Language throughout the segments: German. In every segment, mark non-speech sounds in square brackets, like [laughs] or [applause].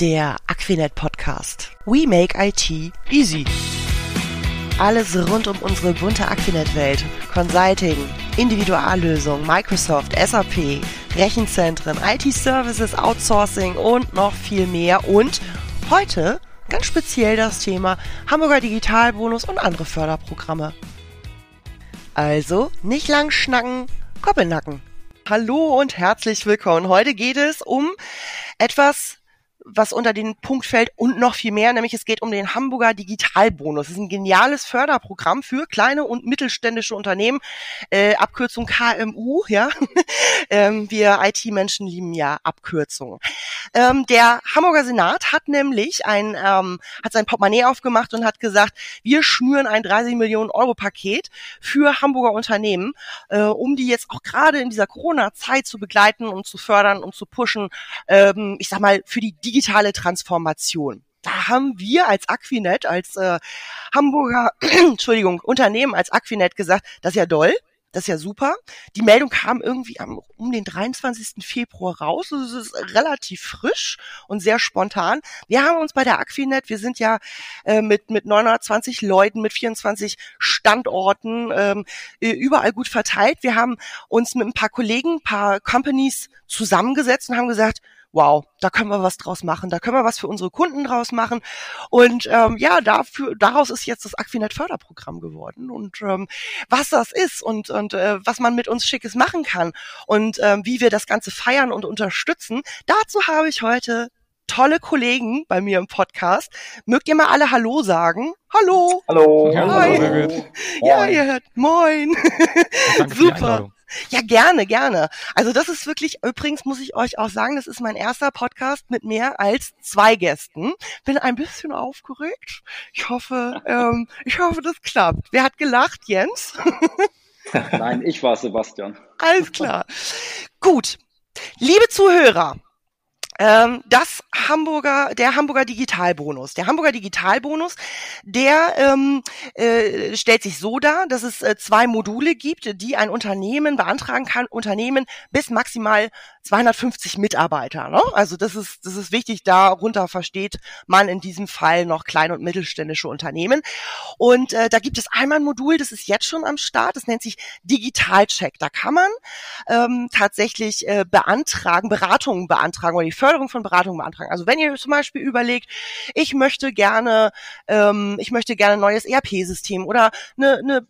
der Aquinet Podcast. We make IT easy. Alles rund um unsere bunte Aquinet-Welt. Consulting, Individuallösungen, Microsoft, SAP, Rechenzentren, IT-Services, Outsourcing und noch viel mehr. Und heute ganz speziell das Thema Hamburger Digitalbonus und andere Förderprogramme. Also nicht lang schnacken, Koppelnacken. Hallo und herzlich willkommen. Heute geht es um etwas was unter den Punkt fällt und noch viel mehr, nämlich es geht um den Hamburger Digitalbonus. Das ist ein geniales Förderprogramm für kleine und mittelständische Unternehmen, äh, Abkürzung KMU, ja. [laughs] ähm, wir IT-Menschen lieben ja Abkürzungen. Ähm, der Hamburger Senat hat nämlich ein, ähm, hat sein Portemonnaie aufgemacht und hat gesagt, wir schnüren ein 30 Millionen Euro Paket für Hamburger Unternehmen, äh, um die jetzt auch gerade in dieser Corona-Zeit zu begleiten und zu fördern und zu pushen, ähm, ich sag mal, für die digitale Transformation. Da haben wir als Aquinet, als äh, Hamburger, [clears throat] Entschuldigung, Unternehmen als Aquinet gesagt, das ist ja doll, das ist ja super. Die Meldung kam irgendwie am, um den 23. Februar raus. Das ist relativ frisch und sehr spontan. Wir haben uns bei der Aquinet, wir sind ja äh, mit, mit 920 Leuten, mit 24 Standorten ähm, überall gut verteilt. Wir haben uns mit ein paar Kollegen, ein paar Companies zusammengesetzt und haben gesagt, wow, da können wir was draus machen, da können wir was für unsere Kunden draus machen. Und ähm, ja, dafür, daraus ist jetzt das Aquinet Förderprogramm geworden. Und ähm, was das ist und, und äh, was man mit uns Schickes machen kann und ähm, wie wir das Ganze feiern und unterstützen, dazu habe ich heute tolle Kollegen bei mir im Podcast. Mögt ihr mal alle Hallo sagen? Hallo. Hallo. Hi. Hallo. Ja, ihr hört. Moin. [laughs] Super. Ja, gerne, gerne. Also das ist wirklich, übrigens muss ich euch auch sagen, das ist mein erster Podcast mit mehr als zwei Gästen. Bin ein bisschen aufgeregt. Ich hoffe, ähm, ich hoffe, das klappt. Wer hat gelacht, Jens? Nein, ich war Sebastian. Alles klar. Gut. Liebe Zuhörer, ähm, das Hamburger, der Hamburger Digitalbonus. Der Hamburger Digitalbonus, der ähm, äh, stellt sich so dar, dass es äh, zwei Module gibt, die ein Unternehmen beantragen kann. Unternehmen bis maximal 250 Mitarbeiter. Ne? Also das ist, das ist wichtig. Darunter versteht man in diesem Fall noch kleine und mittelständische Unternehmen. Und äh, da gibt es einmal ein Modul, das ist jetzt schon am Start. Das nennt sich Digitalcheck. Da kann man ähm, tatsächlich äh, beantragen, Beratungen beantragen oder die Förderung von Beratungen beantragen. Also wenn ihr zum Beispiel überlegt, ich möchte gerne, ähm, ich möchte gerne ein neues ERP-System oder eine, eine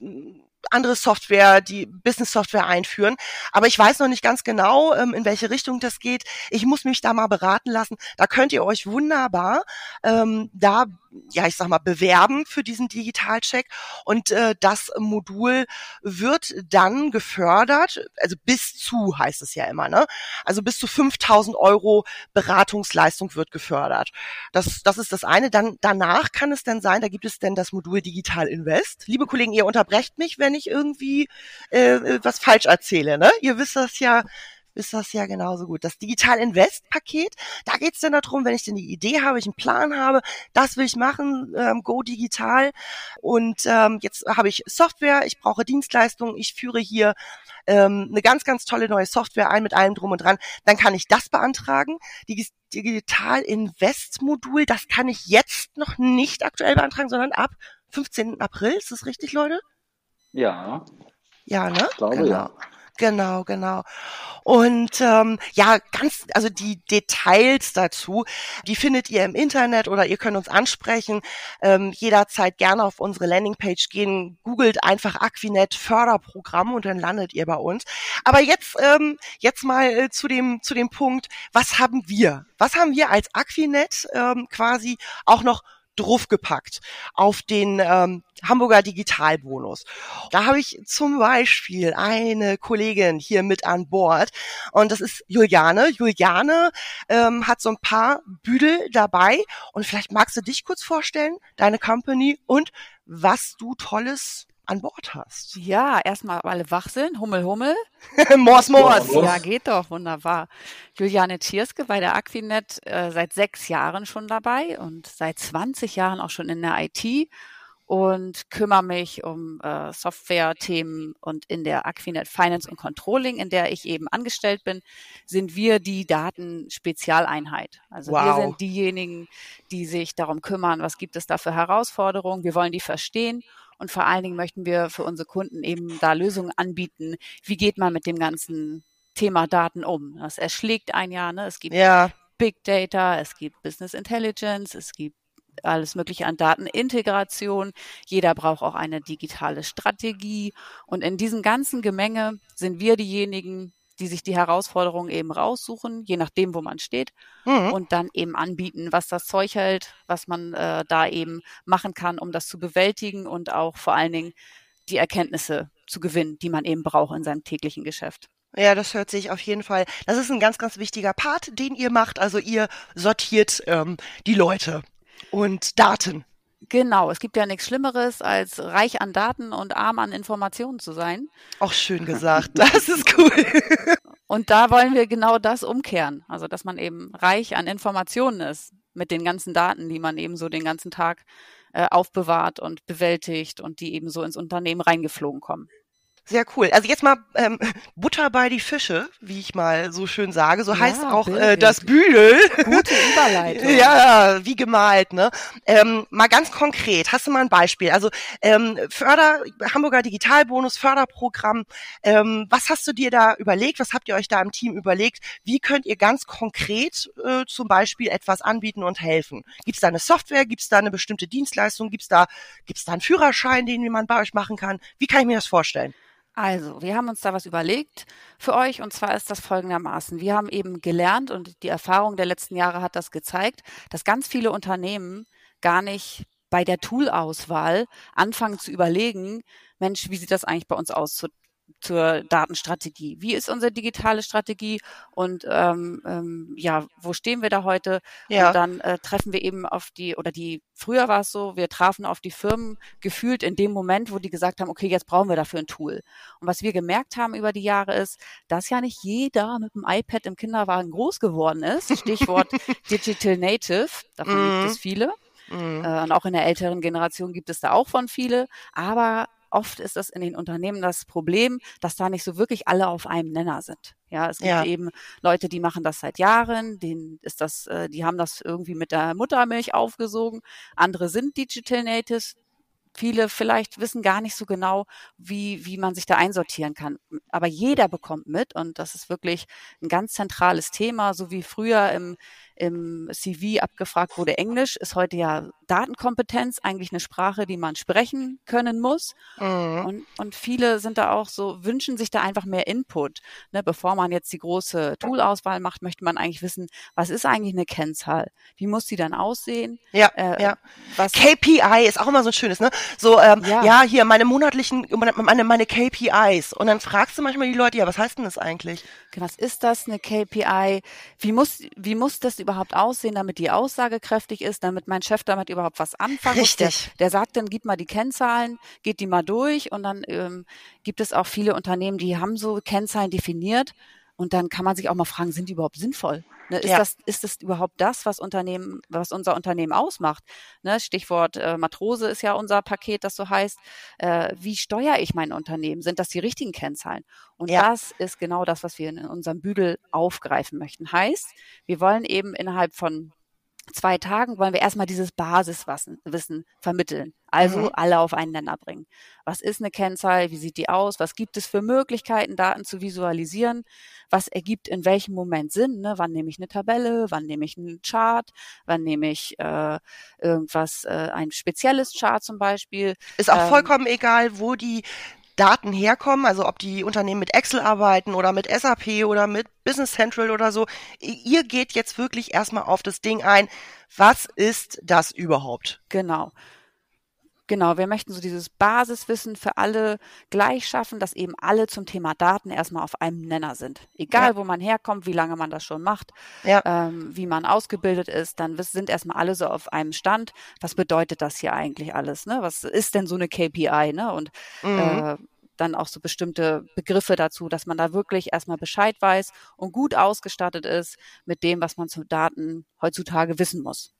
andere Software, die Business-Software einführen. Aber ich weiß noch nicht ganz genau, ähm, in welche Richtung das geht. Ich muss mich da mal beraten lassen. Da könnt ihr euch wunderbar ähm, da ja, ich sag mal, bewerben für diesen Digitalcheck. Und äh, das Modul wird dann gefördert, also bis zu heißt es ja immer, ne? Also bis zu 5000 Euro Beratungsleistung wird gefördert. Das, das ist das eine. Dann danach kann es dann sein, da gibt es dann das Modul Digital Invest. Liebe Kollegen, ihr unterbrecht mich, wenn ich irgendwie äh, was falsch erzähle, ne? Ihr wisst das ja ist das ja genauso gut. Das Digital Invest Paket, da geht es dann darum, wenn ich denn die Idee habe, ich einen Plan habe, das will ich machen, ähm, Go Digital und ähm, jetzt habe ich Software, ich brauche Dienstleistungen, ich führe hier ähm, eine ganz, ganz tolle neue Software ein mit allem drum und dran, dann kann ich das beantragen. Die Digital Invest Modul, das kann ich jetzt noch nicht aktuell beantragen, sondern ab 15. April. Ist das richtig, Leute? Ja. Ja, ne? Ich glaube, genau. ja. Genau, genau. Und ähm, ja, ganz, also die Details dazu, die findet ihr im Internet oder ihr könnt uns ansprechen. Ähm, jederzeit gerne auf unsere Landingpage gehen, googelt einfach Aquinet Förderprogramm und dann landet ihr bei uns. Aber jetzt, ähm, jetzt mal äh, zu dem zu dem Punkt, was haben wir? Was haben wir als Aquinet ähm, quasi auch noch draufgepackt auf den ähm, Hamburger Digitalbonus. Da habe ich zum Beispiel eine Kollegin hier mit an Bord und das ist Juliane. Juliane ähm, hat so ein paar Büdel dabei und vielleicht magst du dich kurz vorstellen, deine Company und was du Tolles an Bord hast. Ja, erstmal alle wach sind. Hummel, Hummel. [laughs] Mors, Mors. Ja, geht doch, wunderbar. Juliane Tierske bei der Aquinet äh, seit sechs Jahren schon dabei und seit 20 Jahren auch schon in der IT und kümmere mich um äh, Software-Themen und in der Aquinet Finance und Controlling, in der ich eben angestellt bin, sind wir die Datenspezialeinheit. Also wow. wir sind diejenigen, die sich darum kümmern, was gibt es da für Herausforderungen. Wir wollen die verstehen und vor allen Dingen möchten wir für unsere Kunden eben da Lösungen anbieten. Wie geht man mit dem ganzen Thema Daten um? Das erschlägt ein Jahr. Ne? Es gibt ja. Big Data, es gibt Business Intelligence, es gibt alles Mögliche an Datenintegration. Jeder braucht auch eine digitale Strategie. Und in diesem ganzen Gemenge sind wir diejenigen, die sich die Herausforderungen eben raussuchen, je nachdem, wo man steht, mhm. und dann eben anbieten, was das Zeug hält, was man äh, da eben machen kann, um das zu bewältigen und auch vor allen Dingen die Erkenntnisse zu gewinnen, die man eben braucht in seinem täglichen Geschäft. Ja, das hört sich auf jeden Fall. Das ist ein ganz, ganz wichtiger Part, den ihr macht. Also ihr sortiert ähm, die Leute und Daten. Genau, es gibt ja nichts Schlimmeres, als reich an Daten und arm an Informationen zu sein. Auch schön [laughs] gesagt, das ist cool. Und da wollen wir genau das umkehren. Also, dass man eben reich an Informationen ist mit den ganzen Daten, die man eben so den ganzen Tag äh, aufbewahrt und bewältigt und die eben so ins Unternehmen reingeflogen kommen. Sehr cool. Also jetzt mal ähm, [laughs] Butter bei die Fische, wie ich mal so schön sage. So ja, heißt auch äh, das Büdel. Gute Überleitung. [laughs] ja, wie gemalt, ne? Ähm, mal ganz konkret, hast du mal ein Beispiel? Also ähm, Förder, Hamburger Digitalbonus, Förderprogramm. Ähm, was hast du dir da überlegt? Was habt ihr euch da im Team überlegt? Wie könnt ihr ganz konkret äh, zum Beispiel etwas anbieten und helfen? Gibt es da eine Software? Gibt es da eine bestimmte Dienstleistung? Gibt es da, gibt's da einen Führerschein, den man bei euch machen kann? Wie kann ich mir das vorstellen? Also, wir haben uns da was überlegt für euch und zwar ist das folgendermaßen. Wir haben eben gelernt und die Erfahrung der letzten Jahre hat das gezeigt, dass ganz viele Unternehmen gar nicht bei der Toolauswahl anfangen zu überlegen, Mensch, wie sieht das eigentlich bei uns aus zur Datenstrategie. Wie ist unsere digitale Strategie und ähm, ähm, ja, wo stehen wir da heute? Ja. Und dann äh, treffen wir eben auf die, oder die, früher war es so, wir trafen auf die Firmen gefühlt in dem Moment, wo die gesagt haben, okay, jetzt brauchen wir dafür ein Tool. Und was wir gemerkt haben über die Jahre ist, dass ja nicht jeder mit dem iPad im Kinderwagen groß geworden ist. Stichwort [laughs] Digital Native, davon mm. gibt es mhm. viele. Mm. Äh, und auch in der älteren Generation gibt es da auch von viele. Aber oft ist das in den Unternehmen das Problem, dass da nicht so wirklich alle auf einem Nenner sind. Ja, es gibt ja. eben Leute, die machen das seit Jahren, denen ist das, äh, die haben das irgendwie mit der Muttermilch aufgesogen. Andere sind Digital Natives, viele vielleicht wissen gar nicht so genau, wie, wie man sich da einsortieren kann. Aber jeder bekommt mit und das ist wirklich ein ganz zentrales Thema, so wie früher im, im CV abgefragt wurde, Englisch ist heute ja Datenkompetenz, eigentlich eine Sprache, die man sprechen können muss. Mhm. Und, und viele sind da auch so, wünschen sich da einfach mehr Input. Ne, bevor man jetzt die große Toolauswahl macht, möchte man eigentlich wissen, was ist eigentlich eine Kennzahl? Wie muss die dann aussehen? Ja, äh, ja. Was KPI ist auch immer so ein schönes, ne? So, ähm, ja. ja, hier meine monatlichen, meine, meine KPIs. Und dann fragst du manchmal die Leute, ja, was heißt denn das eigentlich? Was ist das, eine KPI? Wie muss, wie muss das überhaupt aussehen, damit die aussagekräftig ist, damit mein Chef damit überhaupt was anfangen Richtig. Der, der sagt dann, gib mal die Kennzahlen, geht die mal durch und dann ähm, gibt es auch viele Unternehmen, die haben so Kennzahlen definiert und dann kann man sich auch mal fragen, sind die überhaupt sinnvoll? Ne, ist, ja. das, ist das überhaupt das, was Unternehmen, was unser Unternehmen ausmacht? Ne, Stichwort äh, Matrose ist ja unser Paket, das so heißt. Äh, wie steuere ich mein Unternehmen? Sind das die richtigen Kennzahlen? Und ja. das ist genau das, was wir in unserem Bügel aufgreifen möchten. Heißt, wir wollen eben innerhalb von zwei Tagen wollen wir erstmal dieses Basiswissen vermitteln. Also mhm. alle auf einen Nenner bringen. Was ist eine Kennzahl? Wie sieht die aus? Was gibt es für Möglichkeiten, Daten zu visualisieren? Was ergibt in welchem Moment Sinn? Ne? Wann nehme ich eine Tabelle? Wann nehme ich einen Chart? Wann nehme ich äh, irgendwas, äh, ein spezielles Chart zum Beispiel? Ist auch ähm, vollkommen egal, wo die Daten herkommen, also ob die Unternehmen mit Excel arbeiten oder mit SAP oder mit Business Central oder so. Ihr geht jetzt wirklich erstmal auf das Ding ein. Was ist das überhaupt? Genau. Genau, wir möchten so dieses Basiswissen für alle gleich schaffen, dass eben alle zum Thema Daten erstmal auf einem Nenner sind. Egal, ja. wo man herkommt, wie lange man das schon macht, ja. ähm, wie man ausgebildet ist, dann sind erstmal alle so auf einem Stand. Was bedeutet das hier eigentlich alles? Ne? Was ist denn so eine KPI? Ne? Und mhm. äh, dann auch so bestimmte Begriffe dazu, dass man da wirklich erstmal Bescheid weiß und gut ausgestattet ist mit dem, was man zu Daten heutzutage wissen muss.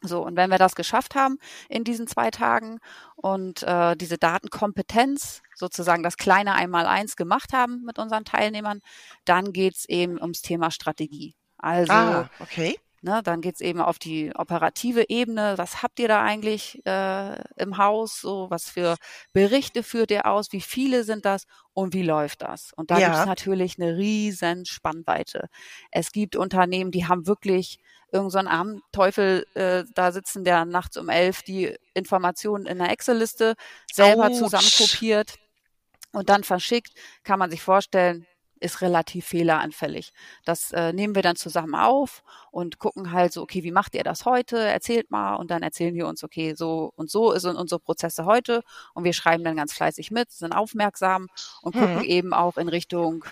So, und wenn wir das geschafft haben in diesen zwei Tagen und äh, diese Datenkompetenz, sozusagen das kleine Einmaleins gemacht haben mit unseren Teilnehmern, dann geht's eben ums Thema Strategie. Also Ah, okay. Ne, dann geht's eben auf die operative Ebene. Was habt ihr da eigentlich äh, im Haus? So, was für Berichte führt ihr aus? Wie viele sind das und wie läuft das? Und da Ja. gibt's natürlich eine riesen Spannweite. Es gibt Unternehmen, die haben wirklich irgend so einen armen Teufel äh, da sitzen, der nachts um elf die Informationen in einer Excel-Liste selber Autsch. zusammenkopiert und dann verschickt, kann man sich vorstellen, ist relativ fehleranfällig. Das äh, nehmen wir dann zusammen auf und gucken halt so, okay, wie macht ihr das heute? Erzählt mal und dann erzählen die uns, okay, so und so sind unsere Prozesse heute und wir schreiben dann ganz fleißig mit, sind aufmerksam und Hm. gucken eben auch in Richtung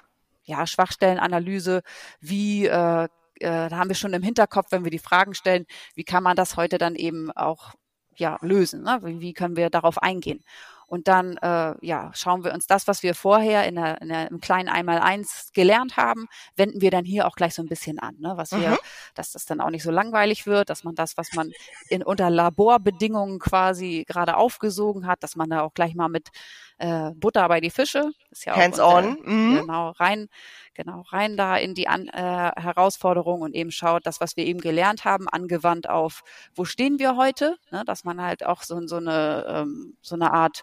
ja, Schwachstellenanalyse, wie äh, äh, da haben wir schon im Hinterkopf, wenn wir die Fragen stellen, wie kann man das heute dann eben auch ja, lösen? Ne? Wie, wie können wir darauf eingehen? Und dann äh, ja, schauen wir uns das, was wir vorher in der, in der, im kleinen Einmaleins gelernt haben, wenden wir dann hier auch gleich so ein bisschen an, ne? was wir, Mhm. dass das dann auch nicht so langweilig wird, dass man das, was man in unter Laborbedingungen quasi gerade aufgesogen hat, dass man da auch gleich mal mit äh, Butter bei die Fische, ist ja auch Hands on. Mhm. genau rein, genau rein da in die An äh, Herausforderung und eben schaut, das, was wir eben gelernt haben, angewandt auf, wo stehen wir heute, ne? dass man halt auch so, so eine ähm, so eine Art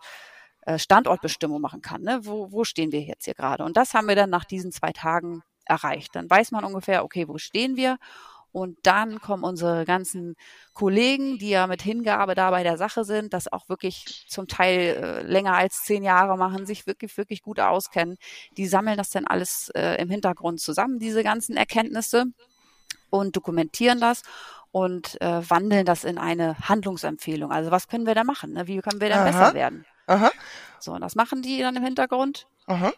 äh, Standortbestimmung machen kann. Ne? Wo, wo stehen wir jetzt hier gerade? Und das haben wir dann nach diesen zwei Tagen erreicht. Dann weiß man ungefähr, okay, wo stehen wir? Und dann kommen unsere ganzen Kollegen, die ja mit Hingabe da bei der Sache sind, das auch wirklich zum Teil äh, länger als zehn Jahre machen, sich wirklich, wirklich gut auskennen. Die sammeln das dann alles äh, im Hintergrund zusammen, diese ganzen Erkenntnisse und dokumentieren das und äh, wandeln das in eine Handlungsempfehlung. Also was können wir da machen? Ne? Wie können wir denn Aha. besser werden? Aha. So, und das machen die dann im Hintergrund. Aha.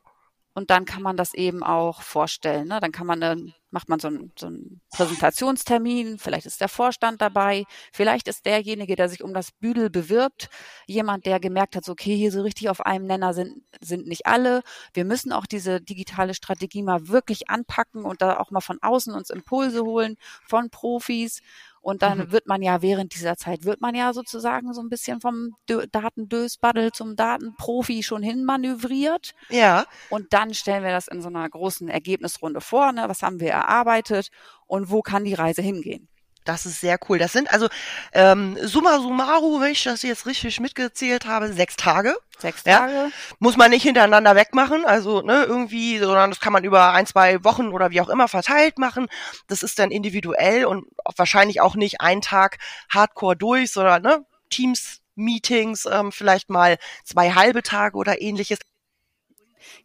Und dann kann man das eben auch vorstellen. Ne? Dann kann man dann macht man so einen, so einen Präsentationstermin. Vielleicht ist der Vorstand dabei. Vielleicht ist derjenige, der sich um das Büdel bewirbt, jemand, der gemerkt hat, so, okay, hier so richtig auf einem Nenner sind sind nicht alle. Wir müssen auch diese digitale Strategie mal wirklich anpacken und da auch mal von außen uns Impulse holen von Profis. Und dann Mhm. wird man ja während dieser Zeit, wird man ja sozusagen so ein bisschen vom Dö Datendösbaddel zum Datenprofi schon hin manövriert. Ja. Und dann stellen wir das in so einer großen Ergebnisrunde vor. Ne? Was haben wir erarbeitet und wo kann die Reise hingehen? Das ist sehr cool. Das sind also ähm, summa summarum, wenn ich das jetzt richtig mitgezählt habe, sechs Tage. Sechs Ja. Tage. Muss man nicht hintereinander wegmachen, also ne, irgendwie, sondern das kann man über ein, zwei Wochen oder wie auch immer verteilt machen. Das ist dann individuell und wahrscheinlich auch nicht ein Tag Hardcore durch, sondern ne, Teams, Meetings, ähm, vielleicht mal zwei halbe Tage oder ähnliches.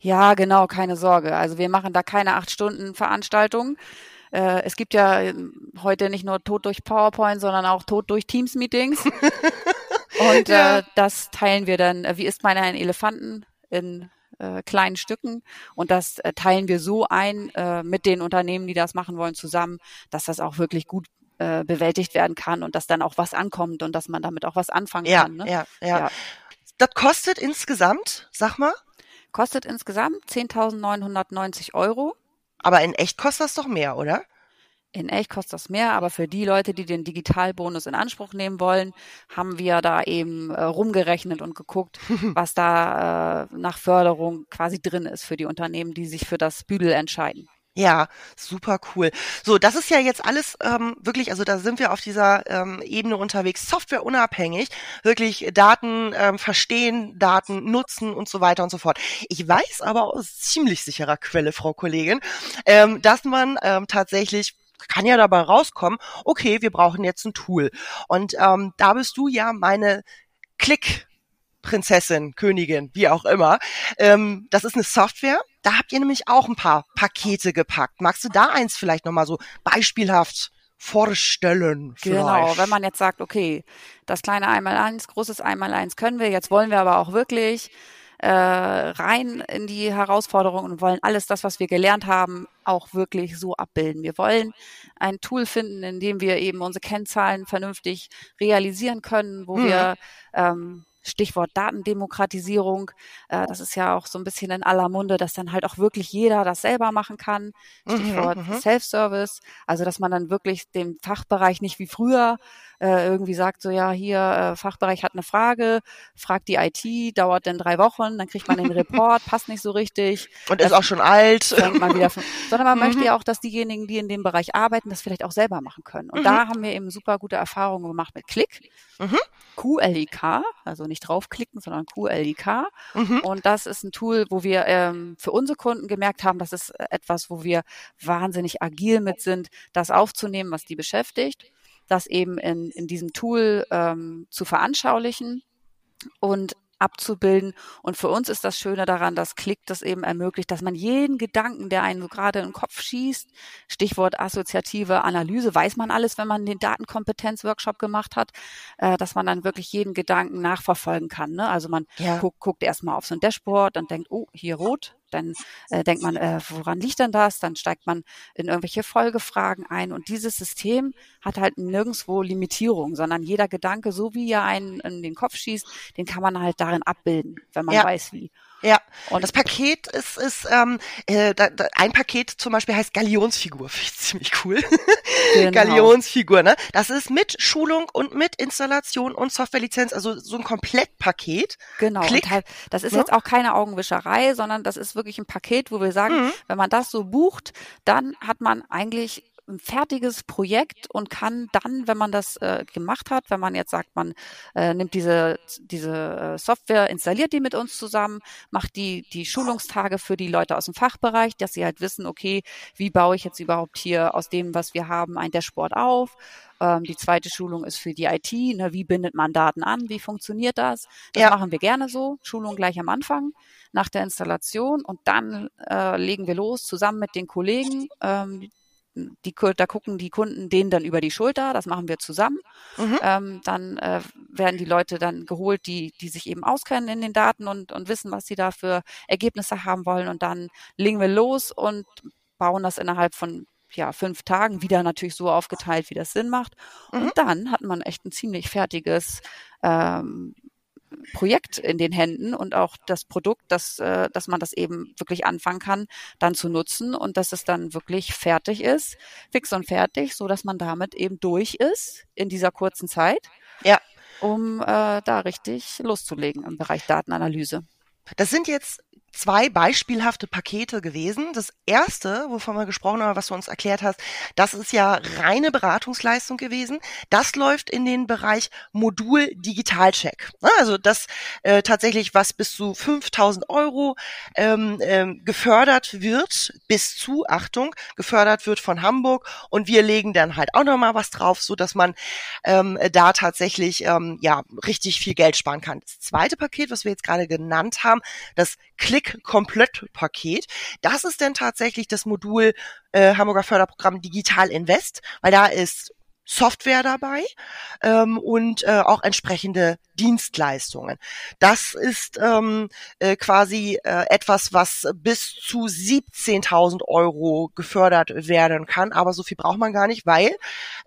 Ja, genau, keine Sorge. Also wir machen da keine acht Stunden Veranstaltung. Äh, es gibt ja ähm, heute nicht nur Tod durch PowerPoint, sondern auch Tod durch Teams-Meetings. [laughs] Und Ja. äh, das teilen wir dann, äh, wie isst man einen Elefanten in äh, kleinen Stücken. Und das äh, teilen wir so ein äh, mit den Unternehmen, die das machen wollen, zusammen, dass das auch wirklich gut äh, bewältigt werden kann und dass dann auch was ankommt und dass man damit auch was anfangen Ja, kann. Ne? ja, ja, Ja. Das kostet insgesamt, sag mal, Kostet insgesamt 10.990 Euro. Aber in echt kostet das doch mehr, oder? In echt kostet das mehr, aber für die Leute, die den Digitalbonus in Anspruch nehmen wollen, haben wir da eben äh, rumgerechnet und geguckt, [laughs] was da äh, nach Förderung quasi drin ist für die Unternehmen, die sich für das Büdel entscheiden. Ja, super cool. So, das ist ja jetzt alles ähm, wirklich, also da sind wir auf dieser ähm, Ebene unterwegs, softwareunabhängig, wirklich Daten ähm, verstehen, Daten nutzen und so weiter und so fort. Ich weiß aber aus ziemlich sicherer Quelle, Frau Kollegin, ähm, dass man ähm, tatsächlich kann ja dabei rauskommen, okay, wir brauchen jetzt ein Tool. Und ähm, da bist du ja meine Klick. Prinzessin, Königin, wie auch immer. Ähm, das ist eine Software. Da habt ihr nämlich auch ein paar Pakete gepackt. Magst du da eins vielleicht nochmal so beispielhaft vorstellen? Genau, vielleicht? wenn man jetzt sagt, okay, das kleine Einmaleins, großes Einmaleins können wir, jetzt wollen wir aber auch wirklich äh, rein in die Herausforderung und wollen alles das, was wir gelernt haben, auch wirklich so abbilden. Wir wollen ein Tool finden, in dem wir eben unsere Kennzahlen vernünftig realisieren können, wo Mhm. wir ähm, Stichwort Datendemokratisierung. Äh, das ist ja auch so ein bisschen in aller Munde, dass dann halt auch wirklich jeder das selber machen kann. Mhm, Stichwort mhm. Self-Service. Also, dass man dann wirklich den Fachbereich nicht wie früher äh, irgendwie sagt, so ja, hier, äh, Fachbereich hat eine Frage, fragt die IT, dauert dann drei Wochen, dann kriegt man den Report, [laughs] passt nicht so richtig. Und ist auch schon alt. von, [laughs] sondern man Mhm. möchte ja auch, dass diejenigen, die in dem Bereich arbeiten, das vielleicht auch selber machen können. Und Mhm. da haben wir eben super gute Erfahrungen gemacht mit Click. Mhm. QLIK, also nicht draufklicken, sondern QLIK. Mhm. Und das ist ein Tool, wo wir ähm, für unsere Kunden gemerkt haben, das ist etwas, wo wir wahnsinnig agil mit sind, das aufzunehmen, was die beschäftigt, das eben in, in diesem Tool ähm, zu veranschaulichen und abzubilden. Und für uns ist das Schöne daran, dass Klick das eben ermöglicht, dass man jeden Gedanken, der einen so gerade in den Kopf schießt, Stichwort assoziative Analyse, weiß man alles, wenn man den Datenkompetenz-Workshop gemacht hat, äh, dass man dann wirklich jeden Gedanken nachverfolgen kann. Ne? Also man Ja. guckt, guckt erstmal auf so ein Dashboard und denkt, oh, hier rot. Dann äh, denkt man, äh, woran liegt denn das? Dann steigt man in irgendwelche Folgefragen ein. Und dieses System hat halt nirgendwo Limitierung, sondern jeder Gedanke, so wie er einen in den Kopf schießt, den kann man halt darin abbilden, wenn man Ja. weiß wie. Ja, Und das Paket ist, ist ähm, äh, da, da, ein Paket zum Beispiel heißt Galionsfigur. [laughs] Finde ich ziemlich cool. Genau. Galionsfigur, ne? Das ist mit Schulung und mit Installation und Softwarelizenz, also so ein Komplettpaket. Genau. Klick. Halt, das ist Ne? jetzt auch keine Augenwischerei, sondern das ist wirklich ein Paket, wo wir sagen, Mhm. wenn man das so bucht, dann hat man eigentlich ein fertiges Projekt und kann dann, wenn man das äh, gemacht hat, wenn man jetzt sagt, man äh, nimmt diese, diese äh, Software, installiert die mit uns zusammen, macht die, die Schulungstage für die Leute aus dem Fachbereich, dass sie halt wissen, okay, wie baue ich jetzt überhaupt hier aus dem, was wir haben, ein Dashboard auf. Ähm, die zweite Schulung ist für die IT, ne, wie bindet man Daten an, wie funktioniert das? Das Ja. machen wir gerne so, Schulung gleich am Anfang nach der Installation und dann äh, legen wir los zusammen mit den Kollegen. Ähm, die, da gucken die Kunden denen dann über die Schulter, das machen wir zusammen. Mhm. Ähm, dann äh, werden die Leute dann geholt, die, die sich eben auskennen in den Daten und, und wissen, was sie da für Ergebnisse haben wollen. Und dann legen wir los und bauen das innerhalb von ja, fünf Tagen wieder natürlich so aufgeteilt, wie das Sinn macht. Mhm. Und dann hat man echt ein ziemlich fertiges ähm, Projekt in den Händen und auch das Produkt, dass, äh, dass man das eben wirklich anfangen kann, dann zu nutzen und dass es dann wirklich fertig ist, fix und fertig, so dass man damit eben durch ist in dieser kurzen Zeit, Ja. um äh, da richtig loszulegen im Bereich Datenanalyse. Das sind jetzt zwei beispielhafte Pakete gewesen. Das erste, wovon wir gesprochen haben, was du uns erklärt hast, das ist ja reine Beratungsleistung gewesen. Das läuft in den Bereich Modul Digitalcheck. Ne, Also das äh, tatsächlich, was bis zu 5000 Euro ähm, ähm, gefördert wird, bis zu, Achtung, gefördert wird von Hamburg und wir legen dann halt auch nochmal was drauf, so dass man ähm, da tatsächlich ähm, ja richtig viel Geld sparen kann. Das zweite Paket, was wir jetzt gerade genannt haben, das Klick-Komplett-Paket, das ist dann tatsächlich das Modul äh, Hamburger Förderprogramm Digital Invest, weil da ist Software dabei ähm, und äh, auch entsprechende Dienstleistungen. Das ist ähm, äh, quasi äh, etwas, was bis zu 17.000 Euro gefördert werden kann, aber so viel braucht man gar nicht, weil,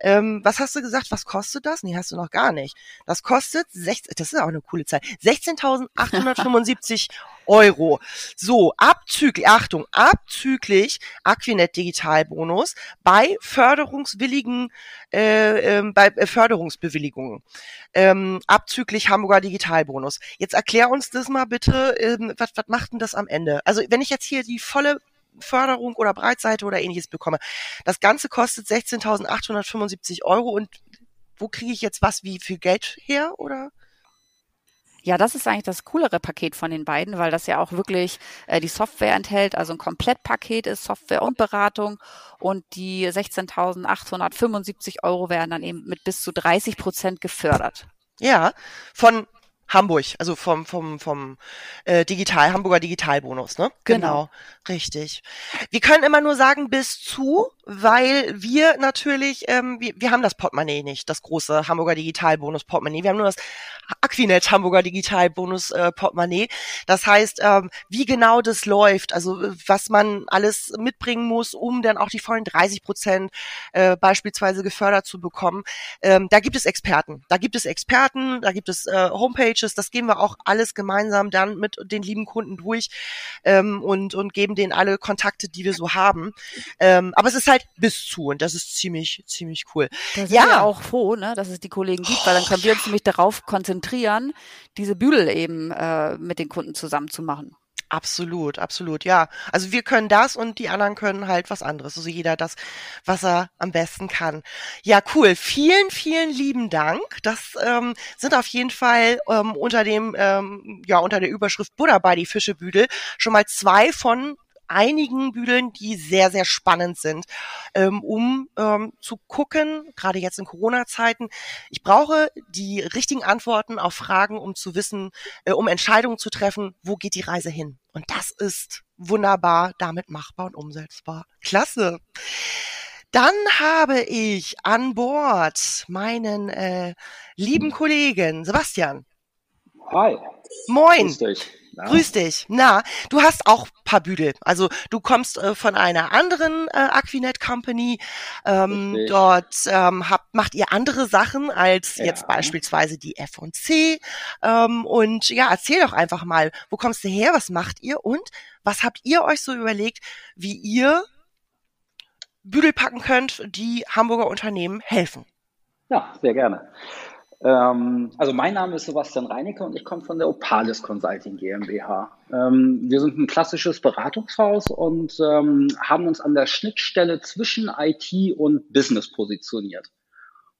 ähm, was hast du gesagt, was kostet das? Nee, hast du noch gar nicht. Das kostet, 16, das ist auch eine coole Zahl, 16.875 Euro. So, abzüglich, Achtung, abzüglich Aquinet Digitalbonus bei förderungswilligen, äh, ähm, bei äh, Förderungsbewilligungen, ähm, abzüglich Hamburger Digitalbonus. Jetzt erklär uns das mal bitte, ähm, was, was macht denn das am Ende? Also wenn ich jetzt hier die volle Förderung oder Breitseite oder ähnliches bekomme, das Ganze kostet 16.875 Euro und wo kriege ich jetzt was, wie viel Geld her oder? Ja, das ist eigentlich das coolere Paket von den beiden, weil das ja auch wirklich äh, die Software enthält, also ein Komplettpaket ist Software und Beratung und die 16.875 Euro werden dann eben mit bis zu 30 Prozent gefördert. Ja, von Hamburg, also vom vom vom äh, Digital Hamburger Digitalbonus, ne? Genau. Richtig. Wir können immer nur sagen bis zu weil wir natürlich, ähm, wir, wir haben das Portemonnaie nicht, das große Hamburger Digitalbonus Portemonnaie. Wir haben nur das Aquinet Hamburger Digitalbonus äh, Portemonnaie. Das heißt, ähm, wie genau das läuft, also was man alles mitbringen muss, um dann auch die vollen 30 Prozent äh, beispielsweise gefördert zu bekommen. Ähm, da gibt es Experten. Da gibt es Experten, da gibt es äh, Homepages. Das gehen wir auch alles gemeinsam dann mit den lieben Kunden durch ähm, und und geben denen alle Kontakte, die wir so haben. Ähm, aber es ist halt bis zu und das ist ziemlich, ziemlich cool. Da sind ja. wir auch froh, ne, dass es die Kollegen gibt, oh, weil dann können wir uns nämlich darauf konzentrieren, diese Büdel eben äh, mit den Kunden zusammen zu machen. Absolut, absolut, ja. Also wir können das und die anderen können halt was anderes. Also jeder das, was er am besten kann. Ja, cool. Vielen, vielen lieben Dank. Das ähm, sind auf jeden Fall ähm, unter dem, ähm, ja, unter der Überschrift Buddha die Fischebüdel schon mal zwei von einigen Büdeln, die sehr, sehr spannend sind, ähm, um ähm, zu gucken, gerade jetzt in Corona-Zeiten, ich brauche die richtigen Antworten auf Fragen, um zu wissen, äh, um Entscheidungen zu treffen, wo geht die Reise hin. Und das ist wunderbar damit machbar und umsetzbar. Klasse. Dann habe ich an Bord meinen äh, lieben Kollegen Sebastian. Hi. Moin. Grüß dich. Na? Grüß dich. Na, du hast auch paar Büdel. Also du kommst äh, von einer anderen äh, Aquinet Company. Ähm, dort ähm, habt, macht ihr andere Sachen als ja. jetzt beispielsweise die F&C. Ähm, und ja, erzähl doch einfach mal, wo kommst du her, was macht ihr und was habt ihr euch so überlegt, wie ihr Büdel packen könnt, die Hamburger Unternehmen helfen? Ja, sehr gerne. Ähm, also mein Name ist Sebastian Reinecke und ich komme von der Opalis Consulting GmbH. Ähm, wir sind ein klassisches Beratungshaus und ähm, haben uns an der Schnittstelle zwischen IT und Business positioniert.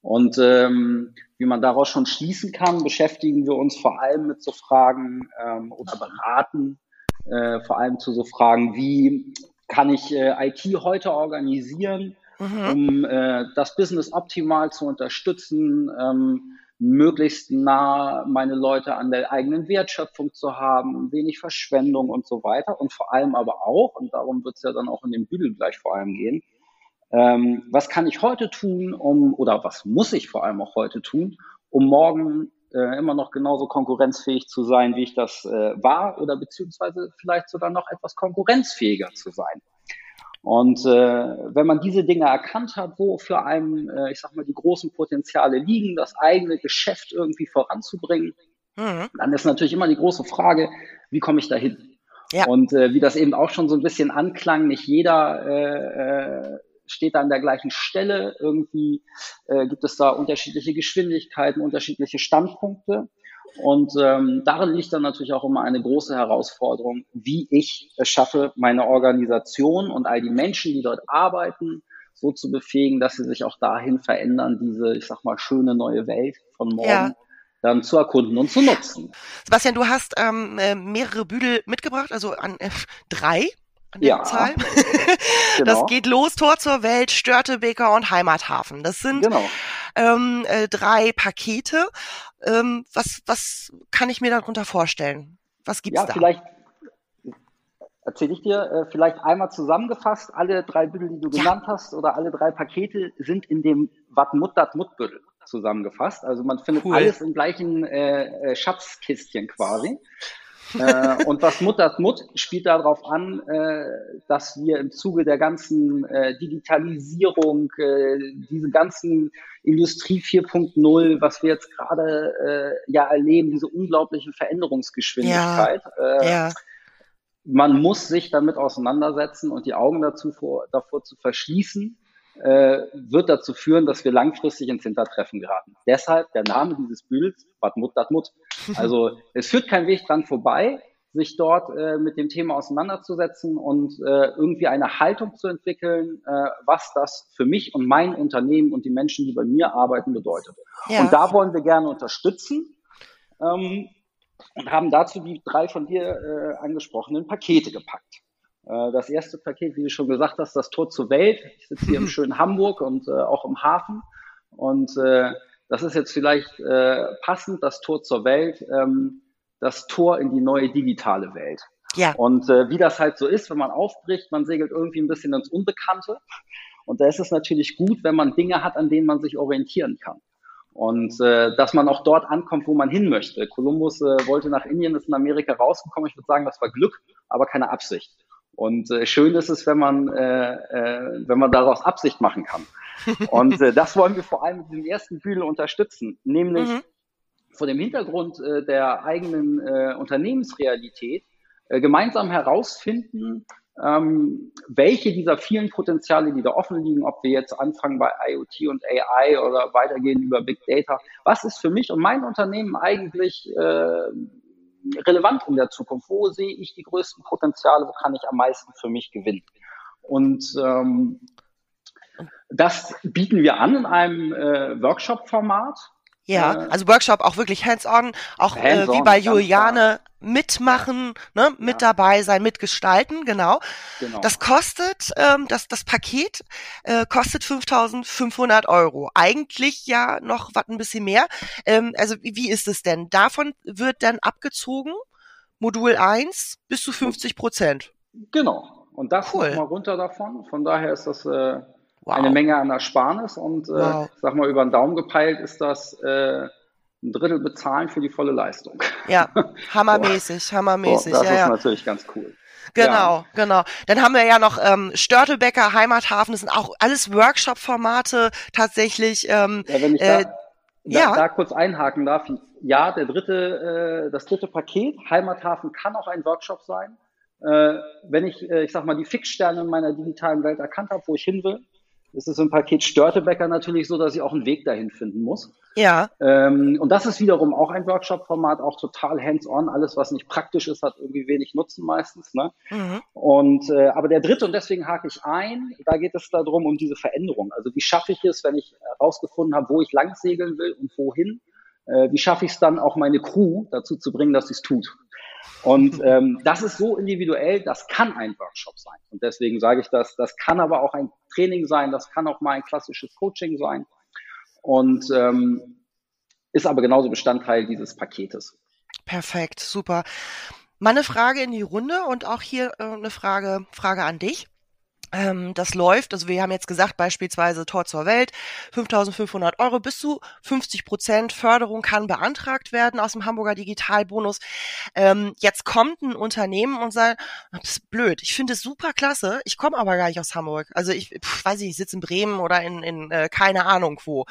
Und wie man daraus schon schließen kann, beschäftigen wir uns vor allem mit so Fragen oder beraten äh, vor allem zu so Fragen wie kann ich äh, IT heute organisieren, mhm. um äh, das Business optimal zu unterstützen, möglichst nah meine Leute an der eigenen Wertschöpfung zu haben, wenig Verschwendung und so weiter. Und vor allem aber auch, und darum wird es ja dann auch in dem Büdel gleich vor allem gehen, ähm, was kann ich heute tun, um, oder was muss ich vor allem auch heute tun, um morgen äh, immer noch genauso konkurrenzfähig zu sein, wie ich das äh, war, oder beziehungsweise vielleicht sogar noch etwas konkurrenzfähiger zu sein. Und äh, wenn man diese Dinge erkannt hat, wo für einen, äh, ich sag mal, die großen Potenziale liegen, das eigene Geschäft irgendwie voranzubringen, mhm. dann ist natürlich immer die große Frage, wie komme ich dahin? Ja. Und äh, wie das eben auch schon so ein bisschen anklang, nicht jeder äh, äh, steht da an der gleichen Stelle. Irgendwie äh, gibt es da unterschiedliche Geschwindigkeiten, unterschiedliche Standpunkte. Und ähm, darin liegt dann natürlich auch immer eine große Herausforderung, wie ich es schaffe, meine Organisation und all die Menschen, die dort arbeiten, so zu befähigen, dass sie sich auch dahin verändern, diese, ich sag mal, schöne neue Welt von morgen ja. dann zu erkunden und zu nutzen. Sebastian, du hast ähm, äh, mehrere Büdel mitgebracht, also an äh, drei an der ja, Zahl. [laughs] genau. Das geht los, Tor zur Welt, Störtebeker und Heimathafen. Das sind genau. ähm, äh, drei Pakete. Ähm, was, was kann ich mir darunter vorstellen? Was gibt's ja, da? Vielleicht erzähle ich dir äh, vielleicht einmal zusammengefasst, alle drei Bündel, die du ja. genannt hast, oder alle drei Pakete sind in dem Wat Mut dat Mut Bündel zusammengefasst. Also man findet cool. alles im gleichen äh, äh Schatzkistchen quasi äh, und was Mut das Mut spielt darauf an, äh, dass wir im Zuge der ganzen äh, Digitalisierung, äh, diese ganzen Industrie 4.0, was wir jetzt gerade äh, ja erleben, diese unglaubliche Veränderungsgeschwindigkeit. Ja, äh, ja. Man muss sich damit auseinandersetzen und die Augen dazu vor, davor zu verschließen, äh, wird dazu führen, dass wir langfristig ins Hintertreffen geraten. Deshalb der Name dieses Bilds, Wat Mut, Dat Mut. [laughs] Also es führt kein Weg dran vorbei, sich dort äh, mit dem Thema auseinanderzusetzen und äh, irgendwie eine Haltung zu entwickeln, äh, was das für mich und mein Unternehmen und die Menschen, die bei mir arbeiten, bedeutet. Ja. Und da wollen wir gerne unterstützen ähm, und haben dazu die drei von dir äh, angesprochenen Pakete gepackt. Äh, das erste Paket, wie du schon gesagt hast, das Tor zur Welt. Ich sitze hier im [laughs] schönen Hamburg und äh, auch im Hafen. Und äh, das ist jetzt vielleicht äh, passend, das Tor zur Welt, ähm, das Tor in die neue digitale Welt. Ja. Und äh, wie das halt so ist, wenn man aufbricht, man segelt irgendwie ein bisschen ins Unbekannte. Und da ist es natürlich gut, wenn man Dinge hat, an denen man sich orientieren kann. Und äh, dass man auch dort ankommt, wo man hin möchte. Kolumbus äh, wollte nach Indien, ist in Amerika rausgekommen. Ich würde sagen, das war Glück, aber keine Absicht. Und äh, schön ist es, wenn man, äh, äh, wenn man daraus Absicht machen kann. [laughs] Und äh, das wollen wir vor allem mit dem ersten Bühne unterstützen, nämlich mhm. vor dem Hintergrund äh, der eigenen äh, Unternehmensrealität äh, gemeinsam herausfinden, ähm, welche dieser vielen Potenziale, die da offen liegen, ob wir jetzt anfangen bei IoT und AI oder weitergehen über Big Data, was ist für mich und mein Unternehmen eigentlich äh, relevant in der Zukunft? Wo sehe ich die größten Potenziale? Wo kann ich am meisten für mich gewinnen? Und ähm, das bieten wir an in einem äh, Workshop-Format. Ja, äh, also Workshop auch wirklich hands-on, auch hands äh, wie bei Juliane mitmachen, ne, mit ja. dabei sein, mitgestalten, genau. genau. Das kostet, ähm, das, das Paket äh, kostet 5.500 Euro. Eigentlich ja noch was ein bisschen mehr. Ähm, also wie, ist es denn? Davon wird dann abgezogen, Modul 1 bis zu 50 Prozent. Genau. Und das cool. mal runter davon. Von daher ist das äh, wow. eine Menge an Ersparnis und äh, wow. sag mal über den Daumen gepeilt ist das äh, ein Drittel bezahlen für die volle Leistung. Ja, [laughs] hammermäßig, hammermäßig. So, das ja, ist ja. natürlich ganz cool. Genau, ja. genau. Dann haben wir ja noch ähm, Störtebecker, Heimathafen, das sind auch alles Workshop-Formate tatsächlich. Ähm, ja, wenn ich da, äh, da, da kurz einhaken darf, ja, der dritte, äh, das dritte Paket, Heimathafen kann auch ein Workshop sein. Äh, wenn ich, äh, ich sag mal, die Fixsterne in meiner digitalen Welt erkannt habe, wo ich hin will, ist es im Paket Störtebecker natürlich so, dass ich auch einen Weg dahin finden muss. Ja. Ähm, und das ist wiederum auch ein Workshop-Format, auch total hands-on. Alles, was nicht praktisch ist, hat irgendwie wenig Nutzen meistens. Ne? Mhm. Und äh, aber der dritte, und deswegen hake ich ein, da geht es darum, um diese Veränderung. Also wie schaffe ich es, wenn ich herausgefunden habe, wo ich lang segeln will und wohin? Äh, wie schaffe ich es dann auch meine Crew dazu zu bringen, dass sie es tut? Und ähm, das ist so individuell, das kann ein Workshop sein. Und deswegen sage ich das, das kann aber auch ein Training sein, das kann auch mal ein klassisches Coaching sein und ähm, ist aber genauso Bestandteil dieses Paketes. Perfekt, super. Meine Frage in die Runde und auch hier äh, eine Frage, Frage an dich ähm, das läuft. Also wir haben jetzt gesagt, beispielsweise Tor zur Welt, 5.500 Euro bis zu 50 Prozent Förderung kann beantragt werden aus dem Hamburger Digitalbonus. Ähm, jetzt kommt ein Unternehmen und sagt, das ist blöd, ich finde es super klasse, ich komme aber gar nicht aus Hamburg. Also ich pf, weiß nicht, ich sitze in Bremen oder in, in äh, keine Ahnung wo.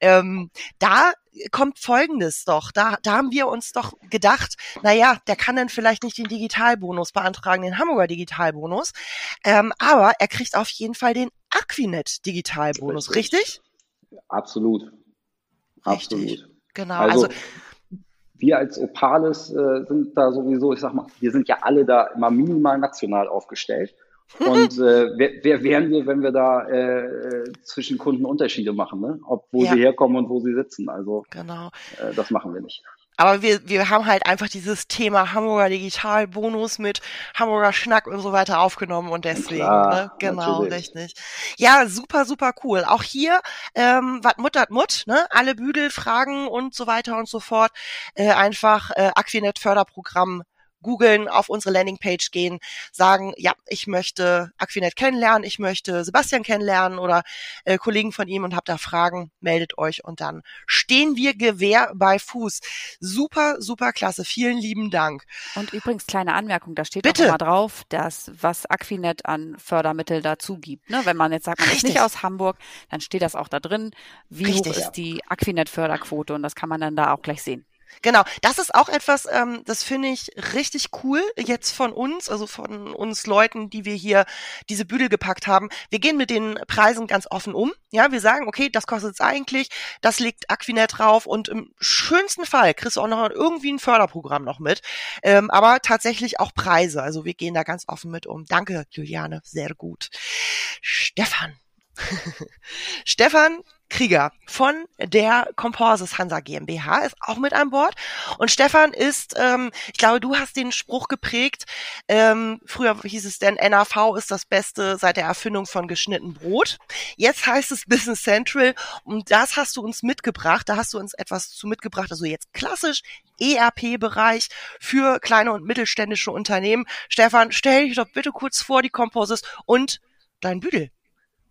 Ähm, da kommt Folgendes doch. Da, da haben wir uns doch gedacht, na ja, der kann dann vielleicht nicht den Digitalbonus beantragen, den Hamburger Digitalbonus, ähm, aber er kriegt auf jeden Fall den Aquinet Digitalbonus, richtig? richtig? Absolut. Absolut. Richtig. Genau. Also, also wir als Opales äh, sind da sowieso, ich sag mal, wir sind ja alle da immer minimal national aufgestellt. Und äh, wer, wer wären wir, wenn wir da äh, zwischen Kunden Unterschiede machen, ne? ob wo ja. sie herkommen und wo sie sitzen? Also genau. äh, das machen wir nicht. Aber wir, wir haben halt einfach dieses Thema Hamburger Digitalbonus mit Hamburger Schnack und so weiter aufgenommen und deswegen, Klar, ne? Genau, natürlich. richtig. Ja, super, super cool. Auch hier, ähm, wat Mut hat Mut, ne? Alle Büdel, Fragen und so weiter und so fort. Äh, einfach äh, Aquinet Förderprogramm googeln, auf unsere Landingpage gehen, sagen, ja, ich möchte Aquinet kennenlernen, ich möchte Sebastian kennenlernen oder äh, Kollegen von ihm und habt da Fragen, meldet euch und dann stehen wir Gewehr bei Fuß. Super, super klasse. Vielen lieben Dank. Und übrigens kleine Anmerkung, da steht Bitte. auch mal drauf, dass was Aquinet an Fördermittel dazu gibt. Ne? Wenn man jetzt sagt, man Richtig. ist nicht aus Hamburg, dann steht das auch da drin, wie Richtig, hoch ist ja. die Aquinet-Förderquote und das kann man dann da auch gleich sehen. Genau, das ist auch etwas, ähm, das finde ich richtig cool jetzt von uns, also von uns Leuten, die wir hier diese Büdel gepackt haben. Wir gehen mit den Preisen ganz offen um. Ja, wir sagen, okay, das kostet es eigentlich, das liegt Aquinet drauf und im schönsten Fall kriegst du auch noch irgendwie ein Förderprogramm noch mit. Ähm, aber tatsächlich auch Preise. Also wir gehen da ganz offen mit um. Danke, Juliane, sehr gut. Stefan. [laughs] Stefan Krieger von der Composites Hansa GmbH ist auch mit an Bord. Und Stefan ist, ähm, ich glaube, du hast den Spruch geprägt, ähm, früher hieß es denn, NAV ist das Beste seit der Erfindung von geschnitten Brot. Jetzt heißt es Business Central und das hast du uns mitgebracht, da hast du uns etwas zu mitgebracht, also jetzt klassisch ERP-Bereich für kleine und mittelständische Unternehmen. Stefan, stell dich doch bitte kurz vor die Composites und dein Büdel.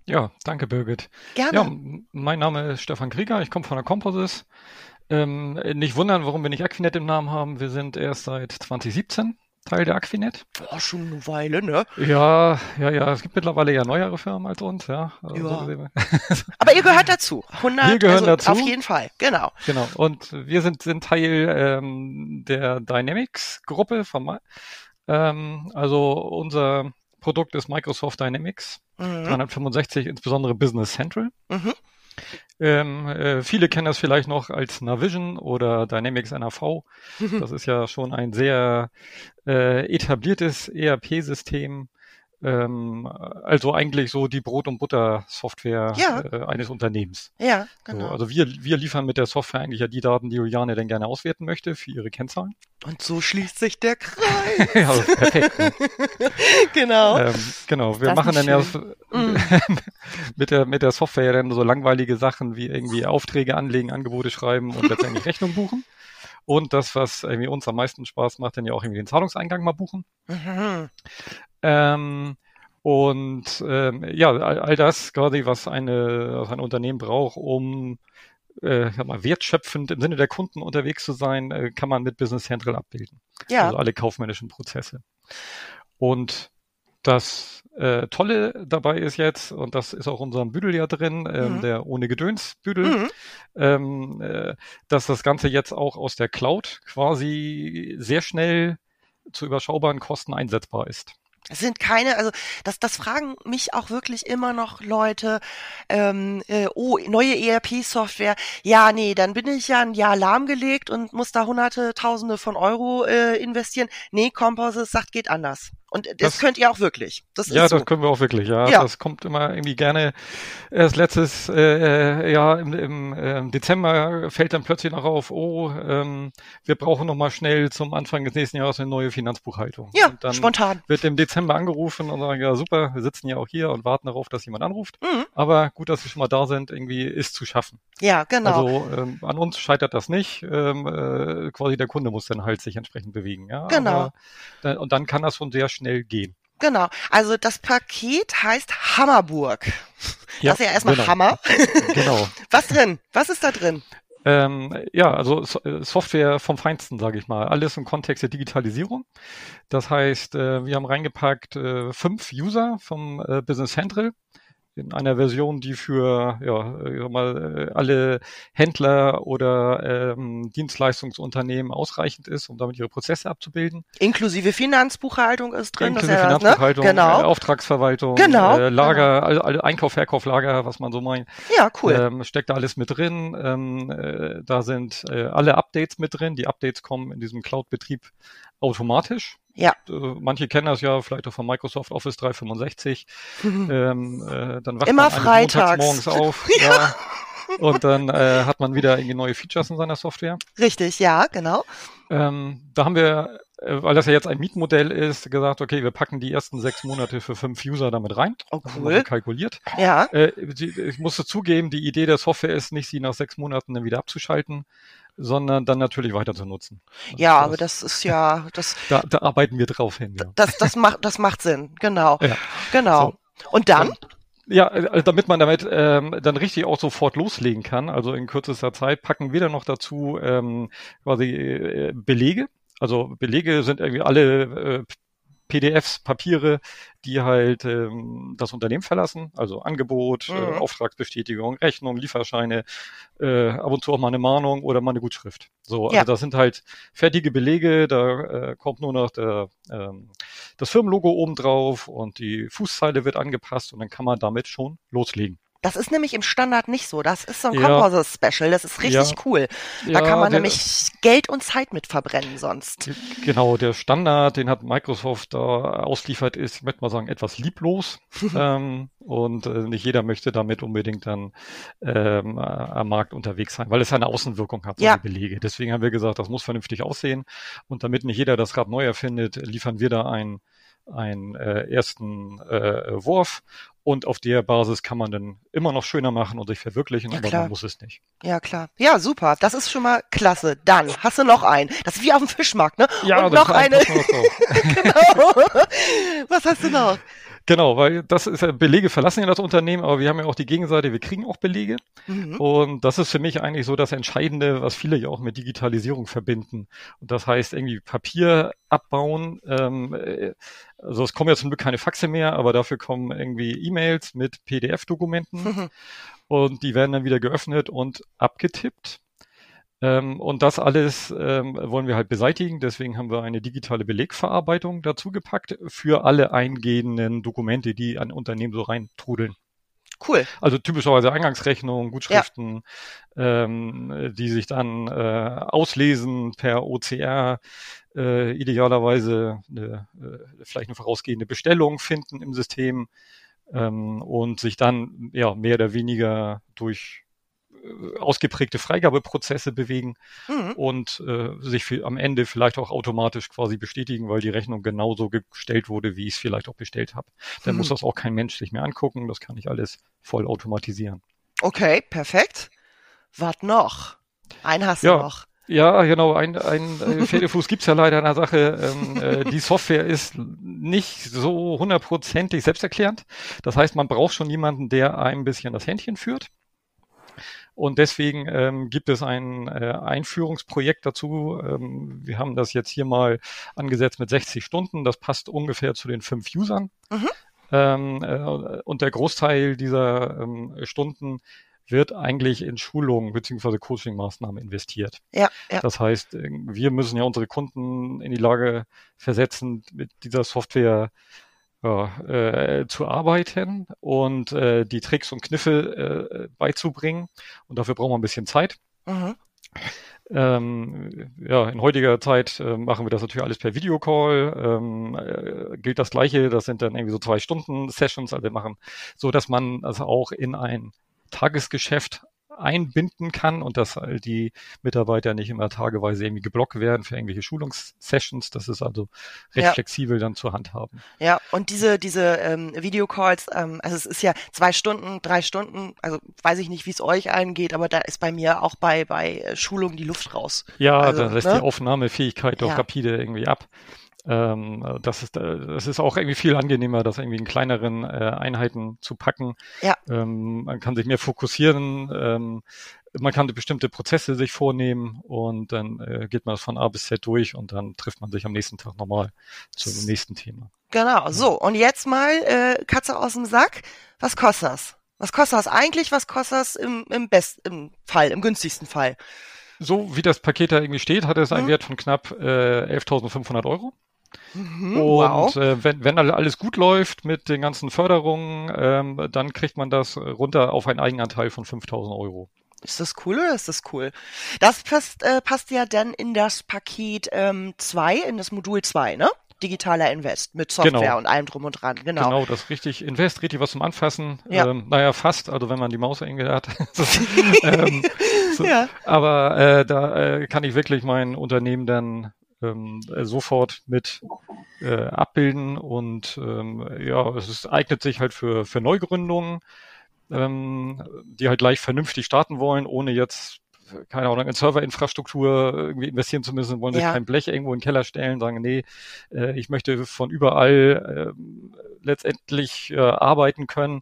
Ja, danke Birgit. Gerne. Ja, mein Name ist Stefan Krieger, ich komme von der Composys. Ähm, nicht wundern, warum wir nicht Aquinet im Namen haben. Wir sind erst seit 2017 Teil der Aquinet. Boah, schon eine Weile, ne? Ja, ja, ja. Es gibt mittlerweile ja neuere Firmen als uns, ja. Also ja. [laughs] Aber ihr gehört dazu. 100, wir gehören also dazu. Auf jeden Fall, genau. Genau. Und wir sind, sind Teil ähm, der Dynamics-Gruppe von, ähm, also unser Produkt ist Microsoft Dynamics mhm. 365, insbesondere Business Central. Mhm. Ähm, äh, viele kennen das vielleicht noch als Navision oder Dynamics NAV. [laughs] Das ist ja schon ein sehr äh, etabliertes ERP-System. Ähm, also eigentlich so die Brot- und Butter-Software ja. äh, eines Unternehmens. Ja, genau. So, also wir, wir liefern mit der Software eigentlich ja die Daten, die Juliane denn gerne auswerten möchte für ihre Kennzahlen. Und so schließt sich der [laughs] Kreis. ja, also perfekt. Ne? [laughs] genau. Ähm, genau, wir das machen dann ja mm. [laughs] mit der mit der Software dann so langweilige Sachen wie irgendwie Aufträge anlegen, Angebote schreiben und letztendlich Rechnung buchen. Und das, was irgendwie uns am meisten Spaß macht, dann ja auch irgendwie den Zahlungseingang mal buchen. Mhm. Ähm, und ähm, ja, all, all, das quasi, was, eine, was ein Unternehmen braucht, um äh, mal, wertschöpfend im Sinne der Kunden unterwegs zu sein, äh, kann man mit Business Central abbilden. Ja. Also alle kaufmännischen Prozesse. Und das äh, Tolle dabei ist jetzt, und das ist auch unserem Büdel ja drin, ähm, mhm. der ohne Gedöns Büdel, mhm. ähm, äh, dass das Ganze jetzt auch aus der Cloud quasi sehr schnell zu überschaubaren Kosten einsetzbar ist. Es sind keine, also das, das fragen mich auch wirklich immer noch Leute, ähm, äh, oh, neue ERP-Software, ja, nee, dann bin ich ja ein Jahr lahmgelegt und muss da hunderte, tausende von Euro äh, investieren. Nee, Composite sagt, geht anders. Und das, das, könnt ihr auch wirklich. Das ja, so. das können wir auch wirklich, ja. ja. Das kommt immer irgendwie gerne. Erst letztes äh, Jahr im, im äh, Dezember fällt dann plötzlich noch auf, oh, ähm, wir brauchen noch mal schnell zum Anfang des nächsten Jahres eine neue Finanzbuchhaltung. Ja, und dann spontan. Wird im Dezember angerufen und sagen, ja super, wir sitzen ja auch hier und warten darauf, dass jemand anruft. Mhm. Aber gut, dass wir schon mal da sind, irgendwie ist zu schaffen. Ja, genau. Also ähm, an uns scheitert das nicht. Ähm, äh, quasi der Kunde muss dann halt sich entsprechend bewegen. Ja? Genau. Aber, und dann kann das schon sehr schnell schnell gehen. Genau. Also das Paket heißt Hammerburg. Ja, das ist ja erstmal genau. Hammer. [laughs] genau. Was drin? Was ist da drin? Ähm, ja, also äh, Software vom Feinsten, sage ich mal. Alles im Kontext der Digitalisierung. Das heißt, äh, wir haben reingepackt äh, fünf User vom Business Central in einer Version, die für ja, mal, äh, alle Händler oder ähm, Dienstleistungsunternehmen ausreichend ist, um damit ihre Prozesse abzubilden. Inklusive Finanzbuchhaltung ist drin. Inklusive das Finanzbuchhaltung, das, ne? genau. äh, Auftragsverwaltung, genau. äh, Lager, genau. Also, Einkauf, Verkauf, Lager, was man so meint. Ja, cool. Ähm, steckt da alles mit drin. Ähm, äh, da sind äh, alle Updates mit drin. Die Updates kommen in diesem Cloud-Betrieb automatisch. Ja. Äh, manche kennen das ja vielleicht auch von Microsoft Office 365. Mhm. [laughs] Ähm, äh, dann wacht Immer man freitags morgens [laughs] auf. ja. ja. Und dann äh, hat man wieder irgendwie neue Features in seiner Software. Richtig, ja, genau. Ähm, da haben wir, äh, weil das ja jetzt ein Mietmodell ist, gesagt, okay, wir packen die ersten sechs Monate für fünf User damit rein. Oh, cool. kalkuliert. Ja. Äh, ich musste zugeben, die Idee der Software ist nicht, sie nach sechs Monaten dann wieder abzuschalten, sondern dann natürlich weiter zu nutzen. Ja, das, aber das ist ja, das. [laughs] Da, da arbeiten wir drauf hin. Ja. Das, das macht, das macht Sinn, genau. Ja. Genau. So. Und dann? Ja, also damit man damit ähm, dann richtig auch sofort loslegen kann, also in kürzester Zeit, packen wir dann noch dazu ähm, quasi äh, Belege. Also Belege sind irgendwie alle äh, PDFs, Papiere, die halt ähm, das Unternehmen verlassen, also Angebot, äh, mhm. äh, Auftragsbestätigung, Rechnung, Lieferscheine, äh, ab und zu auch mal eine Mahnung oder mal eine Gutschrift. So, ja. also das sind halt fertige Belege, da äh, kommt nur noch der, ähm, das Firmenlogo oben drauf und die Fußzeile wird angepasst und dann kann man damit schon loslegen. Das ist nämlich im Standard nicht so. Das ist so ein ja. Composite-Special. Das ist richtig ja. cool. Da ja, kann man der, nämlich Geld und Zeit mit verbrennen sonst. Genau, der Standard, den hat Microsoft da ausliefert, ist, ich möchte mal sagen, etwas lieblos. [laughs] ähm, und äh, nicht jeder möchte damit unbedingt dann ähm, am Markt unterwegs sein, weil es eine Außenwirkung hat, so ja. Belege. Deswegen haben wir gesagt, das muss vernünftig aussehen. Und damit nicht jeder das Rad neu erfindet, liefern wir da ein einen äh, ersten äh, Wurf und auf der Basis kann man dann immer noch schöner machen und sich verwirklichen, ja, aber klar. man muss es nicht. Ja, klar. Ja, super. Das ist schon mal klasse. Dann hast du noch einen. Das ist wie auf dem Fischmarkt, ne? Ja, und noch eine. [laughs] genau. Was hast du noch? Genau, weil das ist ja, Belege verlassen ja das Unternehmen, aber wir haben ja auch die Gegenseite, wir kriegen auch Belege. Mhm. Und das ist für mich eigentlich so das Entscheidende, was viele ja auch mit Digitalisierung verbinden. Und das heißt irgendwie Papier abbauen. Ähm, äh, also es kommen ja zum Glück keine Faxe mehr, aber dafür kommen irgendwie E-Mails mit PDF-Dokumenten. Mhm. [laughs] Und die werden dann wieder geöffnet und abgetippt. Ähm, und das alles ähm, wollen wir halt beseitigen. Deswegen haben wir eine digitale Belegverarbeitung dazu gepackt für alle eingehenden Dokumente, die an Unternehmen so reintrudeln. Cool. Also typischerweise Eingangsrechnungen, Gutschriften, ja. ähm, die sich dann äh, auslesen per OCR, äh, idealerweise eine, äh, vielleicht eine vorausgehende Bestellung finden im System ähm, und sich dann ja mehr oder weniger durch ausgeprägte Freigabeprozesse bewegen mhm. und äh, sich für, am Ende vielleicht auch automatisch quasi bestätigen, weil die Rechnung genauso gestellt wurde, wie ich es vielleicht auch bestellt habe. Dann mhm. muss das auch kein Mensch sich mehr angucken, das kann ich alles voll automatisieren. Okay, perfekt. Was noch? Ein hast ja. du noch. Ja, genau. Ein, ein äh, Pferdefuß gibt's ja leider in der Sache. Ähm, äh, die Software ist nicht so hundertprozentig selbsterklärend. Das heißt, man braucht schon jemanden, der ein bisschen das Händchen führt. Und deswegen ähm, gibt es ein äh, Einführungsprojekt dazu. Ähm, wir haben das jetzt hier mal angesetzt mit 60 Stunden. Das passt ungefähr zu den fünf Usern. Mhm. Ähm, äh, und der Großteil dieser ähm, Stunden wird eigentlich in Schulungen beziehungsweise Coaching-Maßnahmen investiert. Ja, ja. Das heißt, äh, wir müssen ja unsere Kunden in die Lage versetzen, mit dieser Software ja, äh, zu arbeiten und äh, die Tricks und Kniffe äh, beizubringen. Und dafür braucht man ein bisschen Zeit. Mhm. Ähm, ja, in heutiger Zeit äh, machen wir das natürlich alles per Videocall. Ähm, äh, gilt das Gleiche, das sind dann irgendwie so zwei Stunden Sessions, also wir machen so, dass man also auch in ein Tagesgeschäft einbinden kann und dass die Mitarbeiter nicht immer tageweise irgendwie geblockt werden für irgendwelche Schulungssessions. Das ist also recht ja. flexibel dann zur Hand haben. Ja, und diese, diese ähm, Videocalls, ähm, also es ist ja zwei Stunden, drei Stunden, also weiß ich nicht, wie es euch eingeht, aber da ist bei mir auch bei, bei äh, Schulung die Luft raus. Ja, also, da lässt ne? die Aufnahmefähigkeit doch ja. rapide irgendwie ab. Ähm, das ist, äh, das ist auch irgendwie viel angenehmer, das irgendwie in kleineren äh, Einheiten zu packen. Ja. Ähm, man kann sich mehr fokussieren, ähm, man kann bestimmte Prozesse sich vornehmen und dann äh, geht man das von A bis Z durch und dann trifft man sich am nächsten Tag nochmal zum nächsten Thema. Genau, so und jetzt mal äh, Katze aus dem Sack. Was kostet das? Was kostet das eigentlich? Was kostet das im, im besten Fall, im günstigsten Fall? So wie das Paket da irgendwie steht, hat es einen mhm. Wert von knapp äh, 11.500 Euro. Mhm, und wow. äh, wenn, wenn alles gut läuft mit den ganzen Förderungen, ähm, dann kriegt man das runter auf einen Eigenanteil von 5000 Euro. Ist das cool oder ist das cool? Das passt, äh, passt ja dann in das Paket 2, ähm, in das Modul 2, ne? digitaler Invest mit Software genau. und allem drum und dran. Genau. Genau, das richtig Invest, richtig was zum Anfassen. Ja. Ähm, naja, fast, also wenn man die Maus irgendwie hat. [laughs] so, [laughs] ähm, so, ja. Aber äh, da äh, kann ich wirklich mein Unternehmen dann ähm, sofort mit äh, abbilden und ähm, ja, es ist, eignet sich halt für, für Neugründungen, ähm, die halt gleich vernünftig starten wollen, ohne jetzt keine Ahnung, in Serverinfrastruktur irgendwie investieren zu müssen, wollen sich ja. kein Blech irgendwo in den Keller stellen, sagen, nee, äh, ich möchte von überall äh, letztendlich äh, arbeiten können.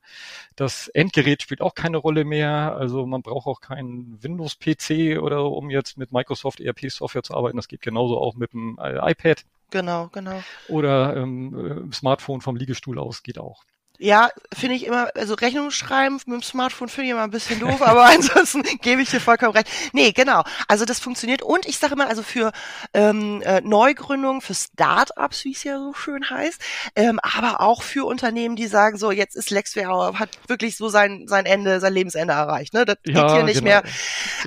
Das Endgerät spielt auch keine Rolle mehr. Also man braucht auch keinen Windows-PC oder um jetzt mit Microsoft ERP-Software zu arbeiten. Das geht genauso auch mit dem äh, iPad. Genau, genau. Oder ähm, äh, Smartphone vom Liegestuhl aus geht auch. Ja, finde ich immer, also Rechnung schreiben mit dem Smartphone finde ich immer ein bisschen doof, aber [laughs] ansonsten gebe ich dir vollkommen recht. Nee, genau. Also das funktioniert. Und ich sage immer, also für ähm, äh, Neugründungen, für Startups, wie es ja so schön heißt, ähm, aber auch für Unternehmen, die sagen, so, jetzt ist Lexware, hat wirklich so sein, sein Ende, sein Lebensende erreicht. Ne? Das ja, geht hier nicht genau. mehr.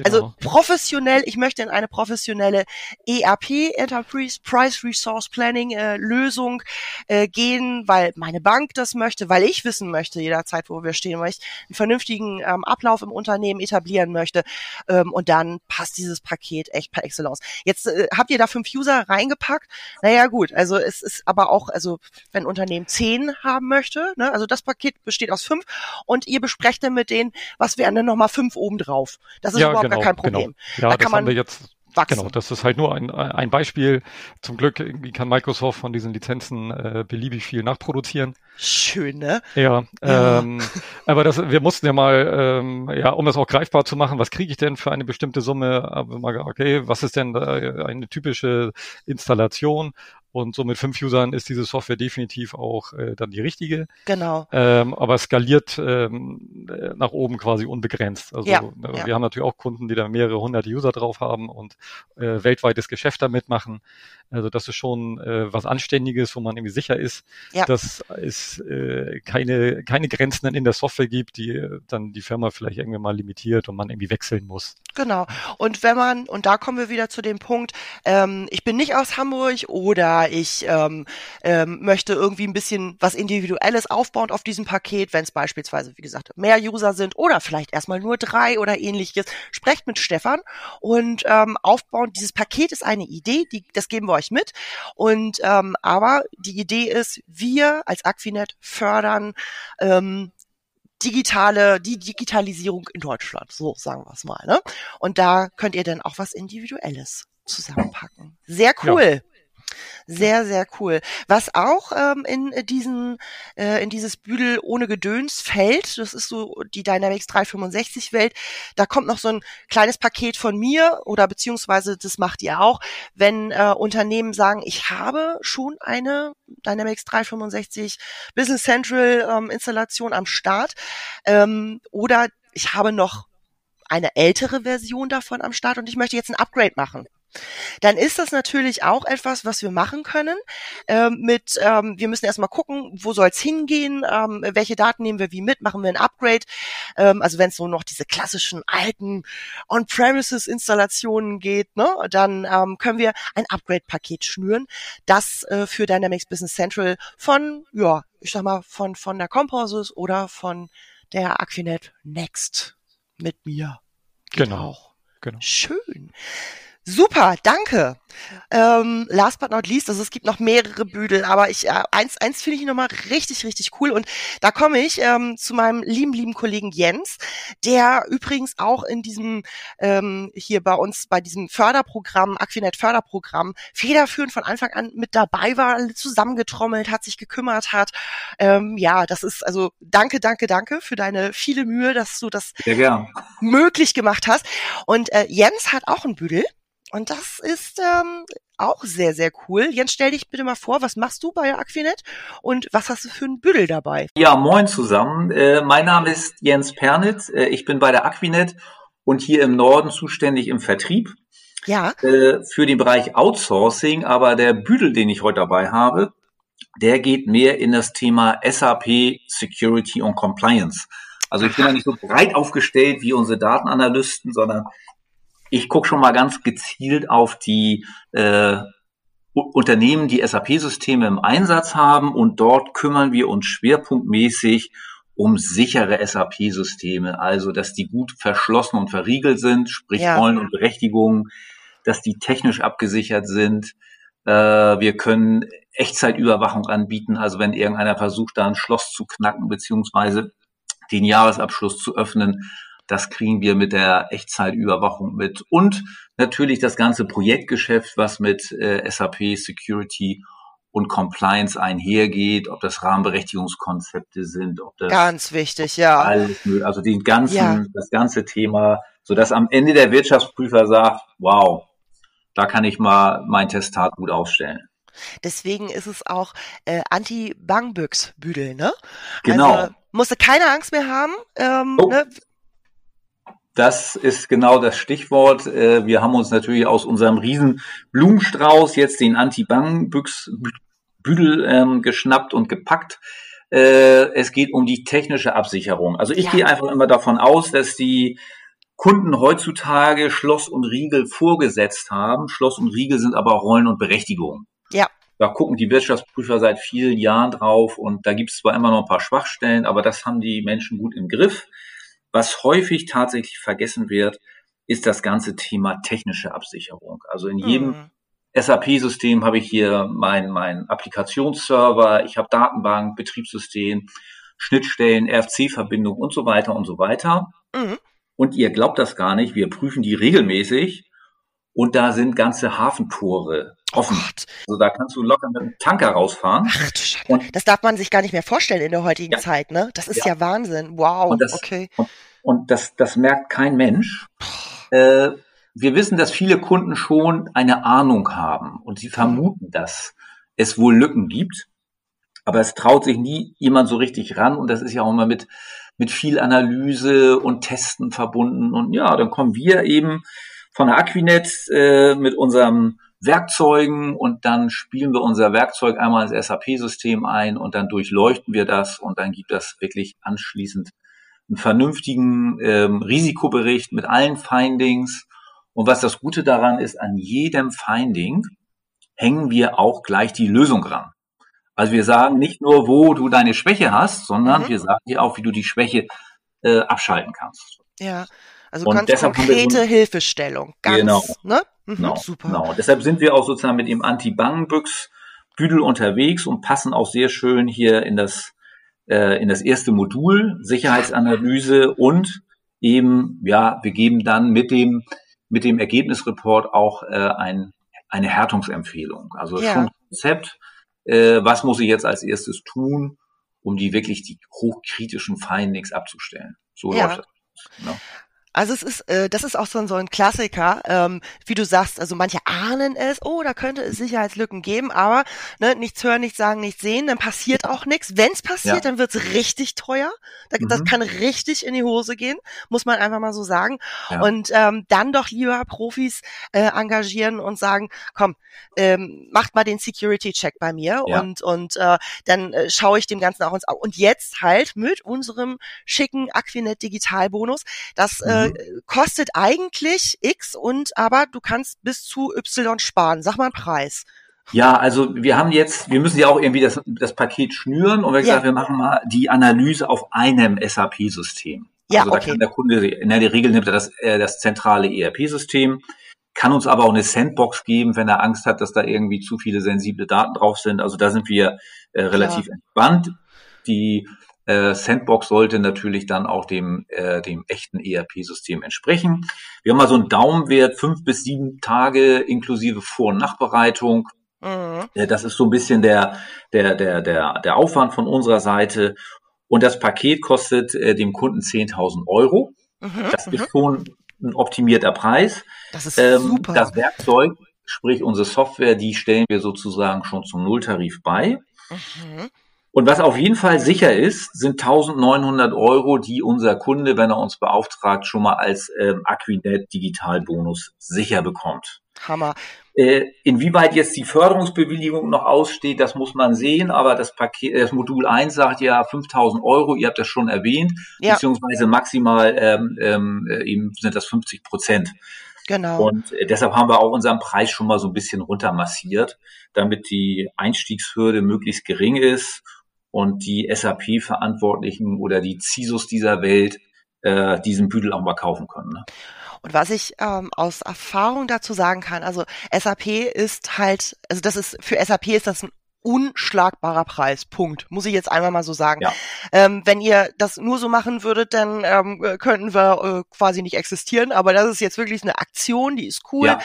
Also genau. professionell, ich möchte in eine professionelle ERP, Enterprise Price Resource Planning äh, Lösung äh, gehen, weil meine Bank das möchte, weil ich wissen möchte, jederzeit, wo wir stehen, weil ich einen vernünftigen ähm, Ablauf im Unternehmen etablieren möchte. Ähm, und dann passt dieses Paket echt per Excellence. Jetzt äh, habt ihr da fünf User reingepackt. Naja, gut, also es ist aber auch, also wenn ein Unternehmen zehn haben möchte, ne, also das Paket besteht aus fünf und ihr besprecht dann mit denen, was wären denn nochmal fünf obendrauf. Das ist ja, überhaupt genau, gar kein Problem. Genau. Ja, da das haben wir jetzt wachsen. Genau, das ist halt nur ein, ein Beispiel. Zum Glück kann Microsoft von diesen Lizenzen äh, beliebig viel nachproduzieren. Schön, ne? Ja, ja. Ähm, aber das, wir mussten ja mal, ähm, ja, um es auch greifbar zu machen, was kriege ich denn für eine bestimmte Summe? Aber mal, okay, was ist denn eine typische Installation? Und so mit fünf Usern ist diese Software definitiv auch äh, dann die richtige. Genau. Ähm, aber skaliert ähm, nach oben quasi unbegrenzt. Also ja, äh, ja. wir haben natürlich auch Kunden, die da mehrere hundert User drauf haben und äh, weltweites Geschäft damit machen. Also das ist schon äh, was Anständiges, wo man irgendwie sicher ist, ja. dass es äh, keine, keine Grenzen in der Software gibt, die äh, dann die Firma vielleicht irgendwie mal limitiert und man irgendwie wechseln muss. Genau. Und wenn man, und da kommen wir wieder zu dem Punkt, ähm, ich bin nicht aus Hamburg oder ich ähm, ähm, möchte irgendwie ein bisschen was Individuelles aufbauen auf diesem Paket, wenn es beispielsweise, wie gesagt, mehr User sind oder vielleicht erstmal nur drei oder ähnliches, sprecht mit Stefan und ähm, aufbauen. Dieses Paket ist eine Idee, die, das geben wir euch mit. Und ähm, aber die Idee ist, wir als Aquinet fördern ähm, digitale, die Digitalisierung in Deutschland, so sagen wir es mal. Ne? Und da könnt ihr dann auch was Individuelles zusammenpacken. Sehr cool. Ja. Sehr, sehr cool. Was auch ähm, in diesen, äh, in dieses Büdel ohne Gedöns fällt, das ist so die Dynamics 365 Welt, da kommt noch so ein kleines Paket von mir oder beziehungsweise das macht ihr auch, wenn äh, Unternehmen sagen, ich habe schon eine Dynamics 365 Business Central ähm, Installation am Start ähm, oder ich habe noch eine ältere Version davon am Start und ich möchte jetzt ein Upgrade machen dann ist das natürlich auch etwas, was wir machen können. Ähm, mit, ähm, wir müssen erstmal gucken, wo soll es hingehen, ähm, welche Daten nehmen wir wie mit, machen wir ein Upgrade. Ähm, also wenn es so noch diese klassischen alten On-Premises-Installationen geht, ne, dann ähm, können wir ein Upgrade-Paket schnüren, das äh, für Dynamics Business Central von, ja, ich sag mal, von, von der Composys oder von der Aquinet Next mit mir. Genau. Auch. Genau. Schön. Super, danke. Ähm, last but not least, also es gibt noch mehrere Büdel, aber ich äh, eins, eins finde ich nochmal richtig, richtig cool. Und da komme ich ähm, zu meinem lieben, lieben Kollegen Jens, der übrigens auch in diesem ähm, hier bei uns bei diesem Förderprogramm, Aquinet Förderprogramm, federführend von Anfang an mit dabei war, zusammengetrommelt hat, sich gekümmert hat. Ähm, ja, das ist also danke, danke, danke für deine viele Mühe, dass du das möglich gemacht hast. Und äh, Jens hat auch ein Büdel. Und das ist ähm, auch sehr, sehr cool. Jens, stell dich bitte mal vor, was machst du bei Aquinet und was hast du für ein Büdel dabei? Ja, moin zusammen. Äh, mein Name ist Jens Pernitz. Äh, ich bin bei der Aquinet und hier im Norden zuständig im Vertrieb. Ja. Äh, für den Bereich Outsourcing, aber der Büdel, den ich heute dabei habe, der geht mehr in das Thema SAP Security und Compliance. Also ich bin ja nicht so breit aufgestellt wie unsere Datenanalysten, sondern ich gucke schon mal ganz gezielt auf die äh, Unternehmen, die SAP-Systeme im Einsatz haben und dort kümmern wir uns schwerpunktmäßig um sichere SAP-Systeme, also dass die gut verschlossen und verriegelt sind, sprich ja. Rollen und Berechtigungen, dass die technisch abgesichert sind. Äh, wir können Echtzeitüberwachung anbieten, also wenn irgendeiner versucht, da ein Schloss zu knacken beziehungsweise den Jahresabschluss zu öffnen, das kriegen wir mit der Echtzeitüberwachung mit. Und natürlich das ganze Projektgeschäft, was mit äh, SAP Security und Compliance einhergeht, ob das Rahmenberechtigungskonzepte sind, ob das ganz wichtig, ja, alles, also den ganzen, ja. das ganze Thema, so dass am Ende der Wirtschaftsprüfer sagt, wow, da kann ich mal mein Testat gut aufstellen. Deswegen ist es auch äh, Anti-Bangbüchs-Büdel, ne? Genau. Also, musste keine Angst mehr haben. Ähm, oh. ne? Das ist genau das Stichwort. Äh, wir haben uns natürlich aus unserem riesen Blumenstrauß jetzt den Anti-Bang-Büdel ähm, geschnappt und gepackt. Äh, es geht um die technische Absicherung. Also ich ja. gehe einfach immer davon aus, dass die Kunden heutzutage Schloss und Riegel vorgesetzt haben. Schloss und Riegel sind aber Rollen und Berechtigungen. Ja. Da gucken die Wirtschaftsprüfer seit vielen Jahren drauf und da gibt es zwar immer noch ein paar Schwachstellen, aber das haben die Menschen gut im Griff. Was häufig tatsächlich vergessen wird, ist das ganze Thema technische Absicherung. Also in jedem mhm. SAP-System habe ich hier meinen mein Applikationsserver, ich habe Datenbank, Betriebssystem, Schnittstellen, RFC-Verbindung und so weiter und so weiter. Mhm. Und ihr glaubt das gar nicht, wir prüfen die regelmäßig und da sind ganze Hafentore offen. Gott. Also da kannst du locker mit einem Tanker rausfahren. Ach du Scheiße. Und- Das darf man sich gar nicht mehr vorstellen in der heutigen Ja. Zeit, ne? Das ist Ja. ja, Wahnsinn. Wow. Und das- okay. Und das, das merkt kein Mensch. Äh, wir wissen, dass viele Kunden schon eine Ahnung haben und sie vermuten, dass es wohl Lücken gibt. Aber es traut sich nie jemand so richtig ran und das ist ja auch immer mit, mit viel Analyse und Testen verbunden. Und ja, dann kommen wir eben von der Aquinet äh, mit unserem Werkzeugen und dann spielen wir unser Werkzeug einmal ins SAP-System ein und dann durchleuchten wir das und dann gibt das wirklich anschließend einen vernünftigen ähm, Risikobericht mit allen Findings. Und was das Gute daran ist, an jedem Finding hängen wir auch gleich die Lösung ran. Also wir sagen nicht nur, wo du deine Schwäche hast, sondern Mhm. wir sagen dir auch, wie du die Schwäche äh, abschalten kannst. Ja. Also Und ganz so konkrete Hilfestellung. Ganz, Genau. ne? Mhm, Genau, super. genau. Und deshalb sind wir auch sozusagen mit dem Anti-Bangenbüchs-Büdel unterwegs und passen auch sehr schön hier in das, äh, in das erste Modul, Sicherheitsanalyse und eben, ja, wir geben dann mit dem, mit dem Ergebnisreport auch äh, ein, eine Härtungsempfehlung. Also Ja. schon Konzept, äh, was muss ich jetzt als erstes tun, um die wirklich die hochkritischen Findings abzustellen. So Ja. läuft das. Genau. Also es ist, äh, das ist auch so ein, so ein Klassiker, ähm, wie du sagst, also manche ahnen es, oh, da könnte es Sicherheitslücken geben, aber ne, nichts hören, nichts sagen, nichts sehen, dann passiert auch nichts. Wenn es passiert, Ja. dann wird's richtig teuer. Da, Das Mhm. kann richtig in die Hose gehen, muss man einfach mal so sagen. Ja. Und ähm, dann doch lieber Profis äh, engagieren und sagen, komm, ähm, macht mal den Security-Check bei mir Ja. und, und äh, dann äh, schaue ich dem Ganzen auch ins Auge. Und jetzt halt mit unserem schicken Aquinet Digitalbonus, das äh, kostet eigentlich X und aber du kannst bis zu Y sparen. Sag mal einen Preis. Ja, also wir haben jetzt, wir müssen ja auch irgendwie das, das Paket schnüren und wir haben Ja. gesagt, wir machen mal die Analyse auf einem SAP-System. Ja, also da okay. kann der Kunde, in der Regel nimmt er das, äh, das zentrale ERP-System, kann uns aber auch eine Sandbox geben, wenn er Angst hat, dass da irgendwie zu viele sensible Daten drauf sind. Also da sind wir äh, relativ entspannt. Die äh, Sandbox sollte natürlich dann auch dem, äh, dem echten ERP-System entsprechen. Wir haben mal so einen Daumenwert, fünf bis sieben Tage inklusive Vor- und Nachbereitung. Mhm. Äh, Das ist so ein bisschen der, der, der, der, der Aufwand von unserer Seite. Und das Paket kostet äh, dem Kunden 10.000 Euro. Mhm. Das mhm. ist schon ein optimierter Preis. Das ist Ähm, super. das Werkzeug, sprich unsere Software, die stellen wir sozusagen schon zum Nulltarif bei. mhm. Und was auf jeden Fall sicher ist, sind 1900 Euro, die unser Kunde, wenn er uns beauftragt, schon mal als ähm, Aquinet Digitalbonus sicher bekommt. Hammer. Äh, inwieweit jetzt die Förderungsbewilligung noch aussteht, das muss man sehen, aber das Paket, das Modul 1 sagt ja 5000 Euro, ihr habt das schon erwähnt, Ja. beziehungsweise maximal ähm, ähm, äh, eben sind das 50 Prozent. Genau. Und äh, deshalb haben wir auch unseren Preis schon mal so ein bisschen runtermassiert, damit die Einstiegshürde möglichst gering ist und die SAP-Verantwortlichen oder die CISOs dieser Welt äh, diesen Büdel auch mal kaufen können. Ne? Und was ich ähm, aus Erfahrung dazu sagen kann, also SAP ist halt, also das ist für SAP ist das ein unschlagbarer Preis. Punkt. Muss ich jetzt einmal mal so sagen. Ja. Ähm, wenn ihr das nur so machen würdet, dann ähm, äh, könnten wir äh, quasi nicht existieren. Aber das ist jetzt wirklich eine Aktion, die ist cool. Ja.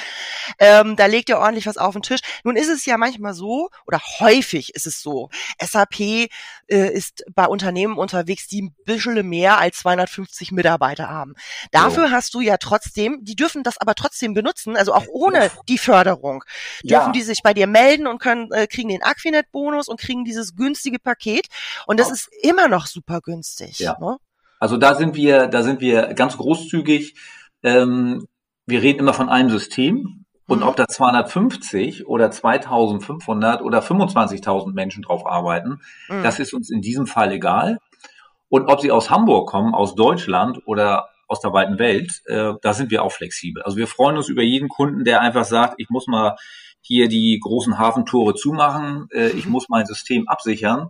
Ähm, da legt ihr ordentlich was auf den Tisch. Nun ist es ja manchmal so, oder häufig ist es so, SAP äh, ist bei Unternehmen unterwegs, die ein bisschen mehr als 250 Mitarbeiter haben. Dafür hast du ja trotzdem, die dürfen das aber trotzdem benutzen, also auch ohne die Förderung, dürfen Ja. die sich bei dir melden und können äh, kriegen den Aquinet-Bonus und kriegen dieses günstige Paket. Und das ist immer noch super günstig. Ja. Ne? Also da sind wir, da sind wir ganz großzügig. Ähm, wir reden immer von einem System. Und Mhm. ob da 250 oder 2500 oder 25.000 Menschen drauf arbeiten, Mhm. das ist uns in diesem Fall egal. Und ob sie aus Hamburg kommen, aus Deutschland oder aus der weiten Welt, äh, da sind wir auch flexibel. Also wir freuen uns über jeden Kunden, der einfach sagt, ich muss mal hier die großen Hafentore zumachen, äh, ich Mhm. muss mein System absichern.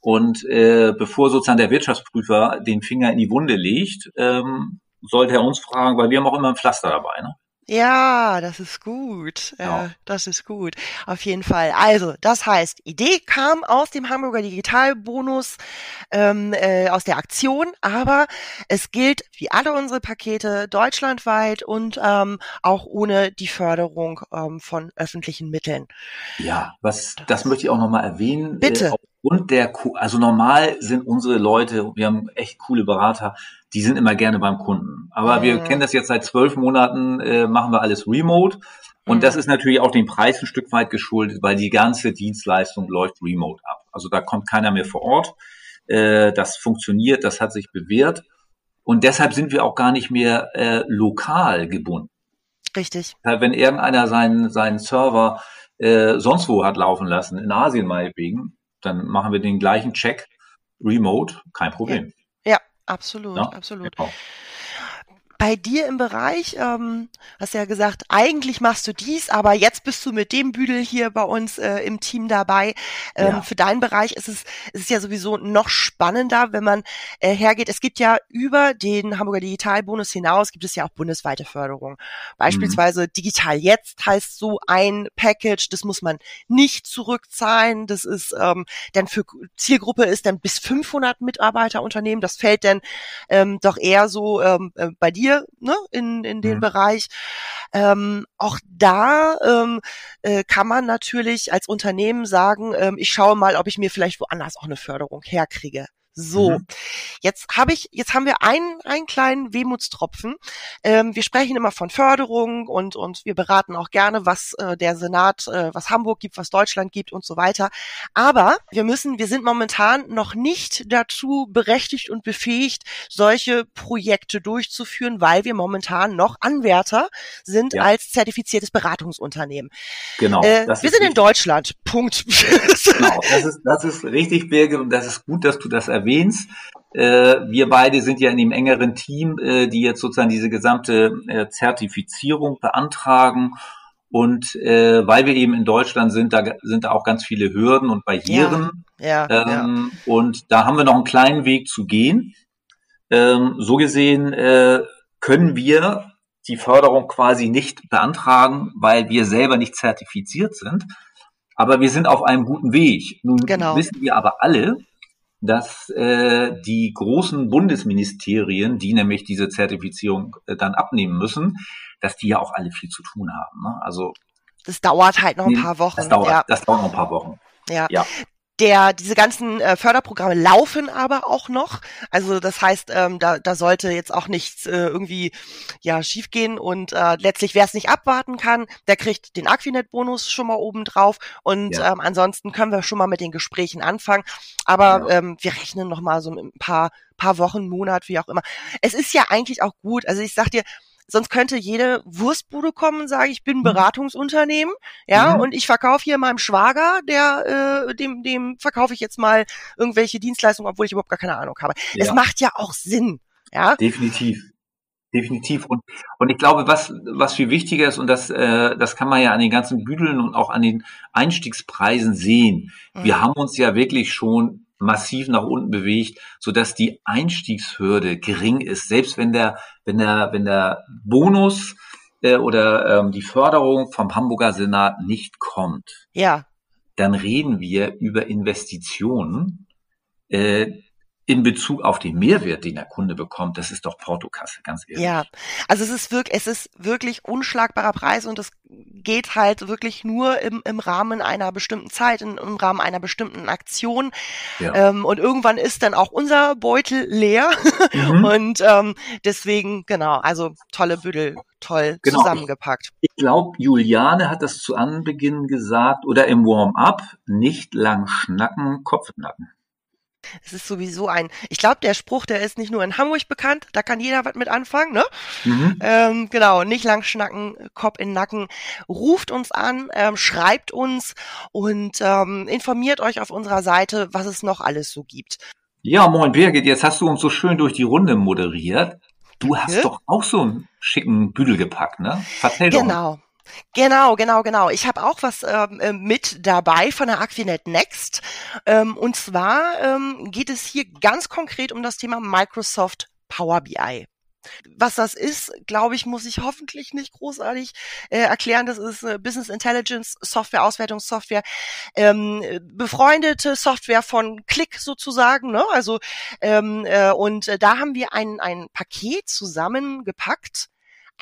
Und äh, bevor sozusagen der Wirtschaftsprüfer den Finger in die Wunde legt, ähm, sollte er uns fragen, weil wir haben auch immer ein Pflaster dabei. Ne? Ja, das ist gut. Ja. Äh, das ist gut. Auf jeden Fall. Also, das heißt, Idee kam aus dem Hamburger Digitalbonus, ähm, äh, aus der Aktion, aber es gilt wie alle unsere Pakete deutschlandweit und ähm, auch ohne die Förderung ähm, von öffentlichen Mitteln. Ja, was das möchte ich auch nochmal erwähnen. Bitte. Äh, und der, also normal sind unsere Leute, wir haben echt coole Berater, die sind immer gerne beim Kunden. Aber mhm. wir kennen das jetzt seit zwölf Monaten, äh, machen wir alles remote. Und mhm. das ist natürlich auch dem Preis ein Stück weit geschuldet, weil die ganze Dienstleistung läuft remote ab. Also da kommt keiner mehr vor Ort. Äh, das funktioniert, das hat sich bewährt. Und deshalb sind wir auch gar nicht mehr äh, lokal gebunden. Richtig. Wenn irgendeiner seinen, seinen Server äh, sonst wo hat laufen lassen, in Asien meinetwegen, dann machen wir den gleichen Check remote, kein Problem. Ja, ja absolut, ja? absolut. Genau bei dir im Bereich, ähm, hast ja gesagt, eigentlich machst du dies, aber jetzt bist du mit dem Büdel hier bei uns äh, im Team dabei. Ähm, ja. Für deinen Bereich ist es, ist es ja sowieso noch spannender, wenn man äh, hergeht. Es gibt ja über den Hamburger Digitalbonus hinaus, gibt es ja auch bundesweite Förderung. Beispielsweise mhm. Digital Jetzt heißt so ein Package, das muss man nicht zurückzahlen. Das ist ähm, dann für Zielgruppe ist dann bis 500 Mitarbeiterunternehmen. Das fällt dann ähm, doch eher so ähm, äh, bei dir hier ne, in, in den mhm. Bereich. Ähm, auch da ähm, äh, kann man natürlich als Unternehmen sagen, ähm, ich schaue mal, ob ich mir vielleicht woanders auch eine Förderung herkriege. So, mhm. jetzt habe ich, jetzt haben wir einen, einen kleinen Wehmutstropfen. Ähm, wir sprechen immer von Förderung und und wir beraten auch gerne, was äh, der Senat, äh, was Hamburg gibt, was Deutschland gibt und so weiter. Aber wir müssen, wir sind momentan noch nicht dazu berechtigt und befähigt, solche Projekte durchzuführen, weil wir momentan noch Anwärter sind ja. als zertifiziertes Beratungsunternehmen. Genau. Äh, wir sind richtig. in Deutschland. Punkt. genau. Das ist das ist richtig, Birgit, und das ist gut, dass du das erwähnst erwähnst. Äh, wir beide sind ja in dem engeren Team, äh, die jetzt sozusagen diese gesamte äh, Zertifizierung beantragen. Und äh, weil wir eben in Deutschland sind, da sind da auch ganz viele Hürden und Barrieren. Ja, ja, ähm, ja. Und da haben wir noch einen kleinen Weg zu gehen. Ähm, so gesehen äh, können wir die Förderung quasi nicht beantragen, weil wir selber nicht zertifiziert sind. Aber wir sind auf einem guten Weg. Nun genau. wissen wir aber alle, dass äh, die großen Bundesministerien, die nämlich diese Zertifizierung äh, dann abnehmen müssen, dass die ja auch alle viel zu tun haben. Ne? Also das dauert halt noch ein paar Wochen. Das dauert, ja. das dauert noch ein paar Wochen. Ja. ja. Der, diese ganzen äh, Förderprogramme laufen aber auch noch. Also das heißt, ähm, da, da sollte jetzt auch nichts äh, irgendwie ja schiefgehen und äh, letztlich, wer es nicht abwarten kann, der kriegt den Aquinet-Bonus schon mal oben drauf und ja. ähm, ansonsten können wir schon mal mit den Gesprächen anfangen. Aber ja. ähm, wir rechnen noch mal so ein paar paar Wochen, Monat, wie auch immer. Es ist ja eigentlich auch gut. Also ich sag dir, Sonst könnte jede Wurstbude kommen und sagen, ich bin ein mhm. Beratungsunternehmen, ja, mhm. und ich verkaufe hier meinem Schwager, der, äh, dem, dem verkaufe ich jetzt mal irgendwelche Dienstleistungen, obwohl ich überhaupt gar keine Ahnung habe. Ja. Es macht ja auch Sinn, ja. Definitiv. Definitiv. Und, und ich glaube, was, was viel wichtiger ist, und das, äh, das kann man ja an den ganzen Büdeln und auch an den Einstiegspreisen sehen. Mhm. Wir haben uns ja wirklich schon massiv nach unten bewegt, so dass die Einstiegshürde gering ist. Selbst wenn der, wenn der, wenn der Bonus äh, oder ähm, die Förderung vom Hamburger Senat nicht kommt, ja. dann reden wir über Investitionen, äh, in Bezug auf den Mehrwert, den der Kunde bekommt, das ist doch Portokasse, ganz ehrlich. Ja, also es ist wirklich, es ist wirklich unschlagbarer Preis und es geht halt wirklich nur im, im Rahmen einer bestimmten Zeit, in, im Rahmen einer bestimmten Aktion. Ja. Ähm, und irgendwann ist dann auch unser Beutel leer. Mhm. [laughs] und ähm, deswegen, genau, also tolle Büdel, toll genau. zusammengepackt. Ich, ich glaube, Juliane hat das zu Anbeginn gesagt oder im Warm-up, nicht lang schnacken, Kopfnacken. Es ist sowieso ein, ich glaube, der Spruch, der ist nicht nur in Hamburg bekannt, da kann jeder was mit anfangen, ne? Mhm. Ähm, genau, nicht lang schnacken, Kopf in Nacken. Ruft uns an, ähm, schreibt uns und ähm, informiert euch auf unserer Seite, was es noch alles so gibt. Ja, moin Birgit, jetzt hast du uns so schön durch die Runde moderiert. Du hast doch auch so einen schicken Büdel gepackt, ne? Vertell genau. doch. Genau. Genau, genau, genau. Ich habe auch was ähm, äh, mit dabei von der Aquinet Next. Ähm, und zwar ähm, geht es hier ganz konkret um das Thema Microsoft Power BI. Was das ist, glaube ich, muss ich hoffentlich nicht großartig äh, erklären. Das ist äh, Business Intelligence Software, Auswertungssoftware, ähm, befreundete Software von Click sozusagen. Ne? Also ähm, äh, und äh, da haben wir ein, ein Paket zusammengepackt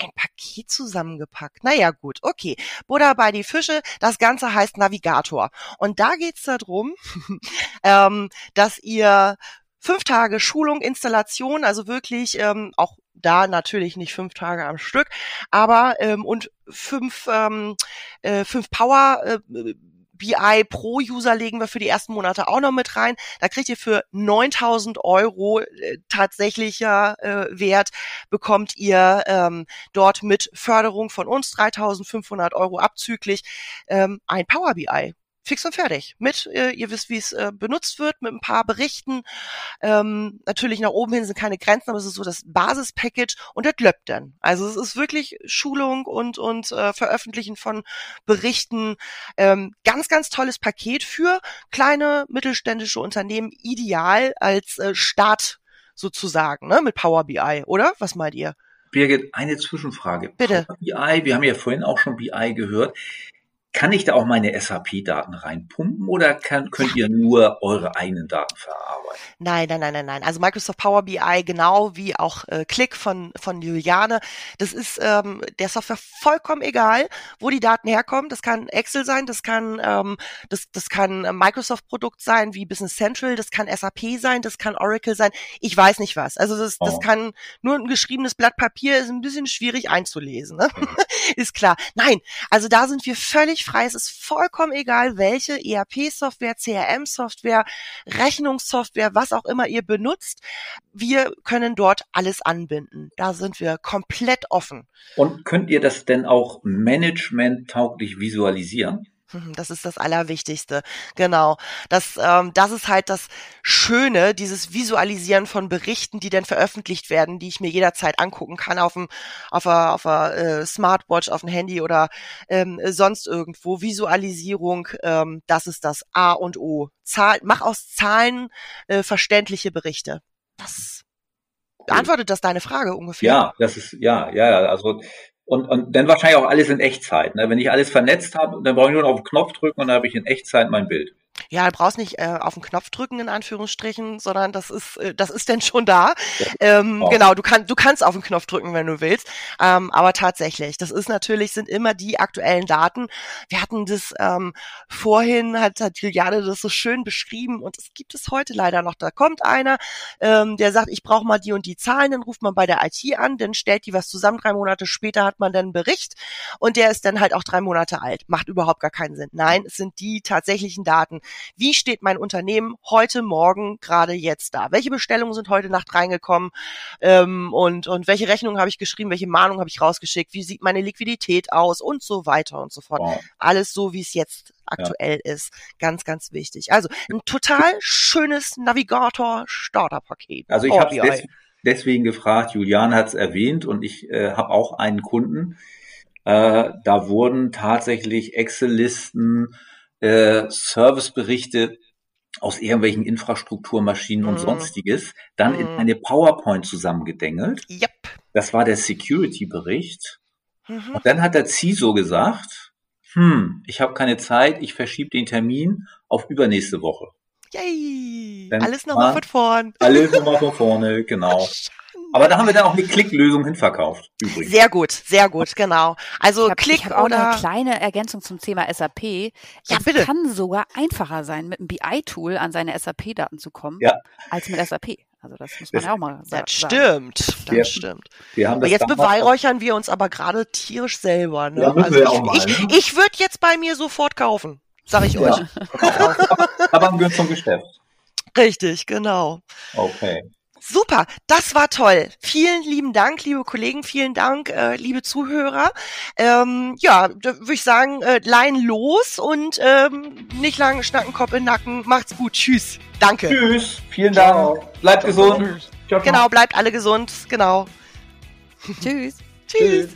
ein Paket zusammengepackt. Naja, gut, okay. Buddha bei die Fische. Das Ganze heißt Navigator. Und da geht's darum, [laughs] ähm, dass ihr fünf Tage Schulung, Installation, also wirklich ähm, auch da natürlich nicht fünf Tage am Stück, aber ähm, und fünf, ähm, äh, fünf Power äh, BI Pro User legen wir für die ersten Monate auch noch mit rein. Da kriegt ihr für 9000 Euro äh, tatsächlicher äh, Wert bekommt ihr ähm, dort mit Förderung von uns 3500 Euro abzüglich ähm, ein Power BI fix und fertig. Mit, äh, ihr wisst, wie es äh, benutzt wird, mit ein paar Berichten. Ähm, natürlich nach oben hin sind keine Grenzen, aber es ist so das Basispackage und das löppt dann. Also es ist wirklich Schulung und, und äh, Veröffentlichen von Berichten. Ähm, ganz, ganz tolles Paket für kleine mittelständische Unternehmen, ideal als äh, Start sozusagen, ne, mit Power BI, oder? Was meint ihr? Birgit, eine Zwischenfrage. Bitte. Power BI, wir haben ja vorhin auch schon BI gehört. Kann ich da auch meine SAP-Daten reinpumpen oder kann, könnt ihr nur eure eigenen Daten verarbeiten? Nein, nein, nein, nein, nein. Also Microsoft Power BI, genau wie auch äh, Click von, von Juliane, das ist ähm, der Software vollkommen egal, wo die Daten herkommen. Das kann Excel sein, das kann, ähm, das, das kann Microsoft-Produkt sein wie Business Central, das kann SAP sein, das kann Oracle sein. Ich weiß nicht was. Also das, das oh. kann nur ein geschriebenes Blatt Papier, ist ein bisschen schwierig einzulesen. Ne? Mhm. [laughs] ist klar. Nein, also da sind wir völlig völlig frei. Es ist vollkommen egal, welche ERP-Software, CRM-Software, Rechnungssoftware, was auch immer ihr benutzt. Wir können dort alles anbinden. Da sind wir komplett offen. Und könnt ihr das denn auch management-tauglich visualisieren? Mhm, das ist das Allerwichtigste. Genau. Das, ähm, das ist halt das Schöne, dieses Visualisieren von Berichten, die dann veröffentlicht werden, die ich mir jederzeit angucken kann auf dem, auf der, auf der äh, Smartwatch, auf dem Handy oder ähm, sonst irgendwo. Visualisierung, ähm, das ist das A und O. Zahl, mach aus Zahlen äh, verständliche Berichte. Das beantwortet das deine Frage ungefähr? Ja, das ist ja, ja, also und, und dann wahrscheinlich auch alles in Echtzeit. Ne? Wenn ich alles vernetzt habe, dann brauche ich nur noch auf den Knopf drücken und dann habe ich in Echtzeit mein Bild. Ja, du brauchst nicht äh, auf den Knopf drücken in Anführungsstrichen, sondern das ist äh, das ist denn schon da. Ähm, oh. Genau, du kannst du kannst auf den Knopf drücken, wenn du willst. Ähm, aber tatsächlich, das ist natürlich sind immer die aktuellen Daten. Wir hatten das ähm, vorhin hat, hat Juliane das so schön beschrieben und es gibt es heute leider noch. Da kommt einer, ähm, der sagt, ich brauche mal die und die Zahlen, dann ruft man bei der IT an, dann stellt die was zusammen. Drei Monate später hat man dann einen Bericht und der ist dann halt auch drei Monate alt. Macht überhaupt gar keinen Sinn. Nein, es sind die tatsächlichen Daten wie steht mein Unternehmen heute Morgen gerade jetzt da? Welche Bestellungen sind heute Nacht reingekommen ähm, und, und welche Rechnungen habe ich geschrieben, welche Mahnung habe ich rausgeschickt, wie sieht meine Liquidität aus und so weiter und so fort. Wow. Alles so, wie es jetzt aktuell ja. ist. Ganz, ganz wichtig. Also ein total schönes Navigator-Starter-Paket. Also ich habe des deswegen gefragt, Julian hat es erwähnt und ich äh, habe auch einen Kunden, äh, da wurden tatsächlich Excel-Listen, äh, Serviceberichte aus irgendwelchen Infrastrukturmaschinen und mm. sonstiges, dann mm. in eine PowerPoint zusammengedengelt. Yep. Das war der Security-Bericht. Mhm. Und dann hat der CISO gesagt, hm, ich habe keine Zeit, ich verschiebe den Termin auf übernächste Woche. Yay! Dann alles nochmal von vorn. Alles nochmal [laughs] von vorne, genau. Aber da haben wir dann auch eine Klicklösung hinverkauft. Übrigens. Sehr gut, sehr gut, genau. Also ich hab, Klick ich hab auch oder eine kleine Ergänzung zum Thema SAP. Ja, es bitte. kann sogar einfacher sein, mit einem BI-Tool an seine SAP-Daten zu kommen, ja. als mit SAP. Also das muss man das, ja auch mal sagen. Das stimmt, das wir, stimmt. Wir haben aber jetzt beweihräuchern wir uns aber gerade tierisch selber. Ne? Ja, also ich, mal, ich, ne? ich würde jetzt bei mir sofort kaufen, sag ich ja. euch. aber gehört zum Geschäft. Richtig, genau. Okay. Super, das war toll. Vielen lieben Dank, liebe Kollegen, vielen Dank, äh, liebe Zuhörer. Ähm, ja, da würde ich sagen, äh, Lein los und ähm, nicht lange schnacken, Kopf in Nacken. Macht's gut, tschüss. Danke. Tschüss, vielen Dank. Bleibt gesund. Genau, bleibt alle gesund, genau. Tschüss. Tschüss.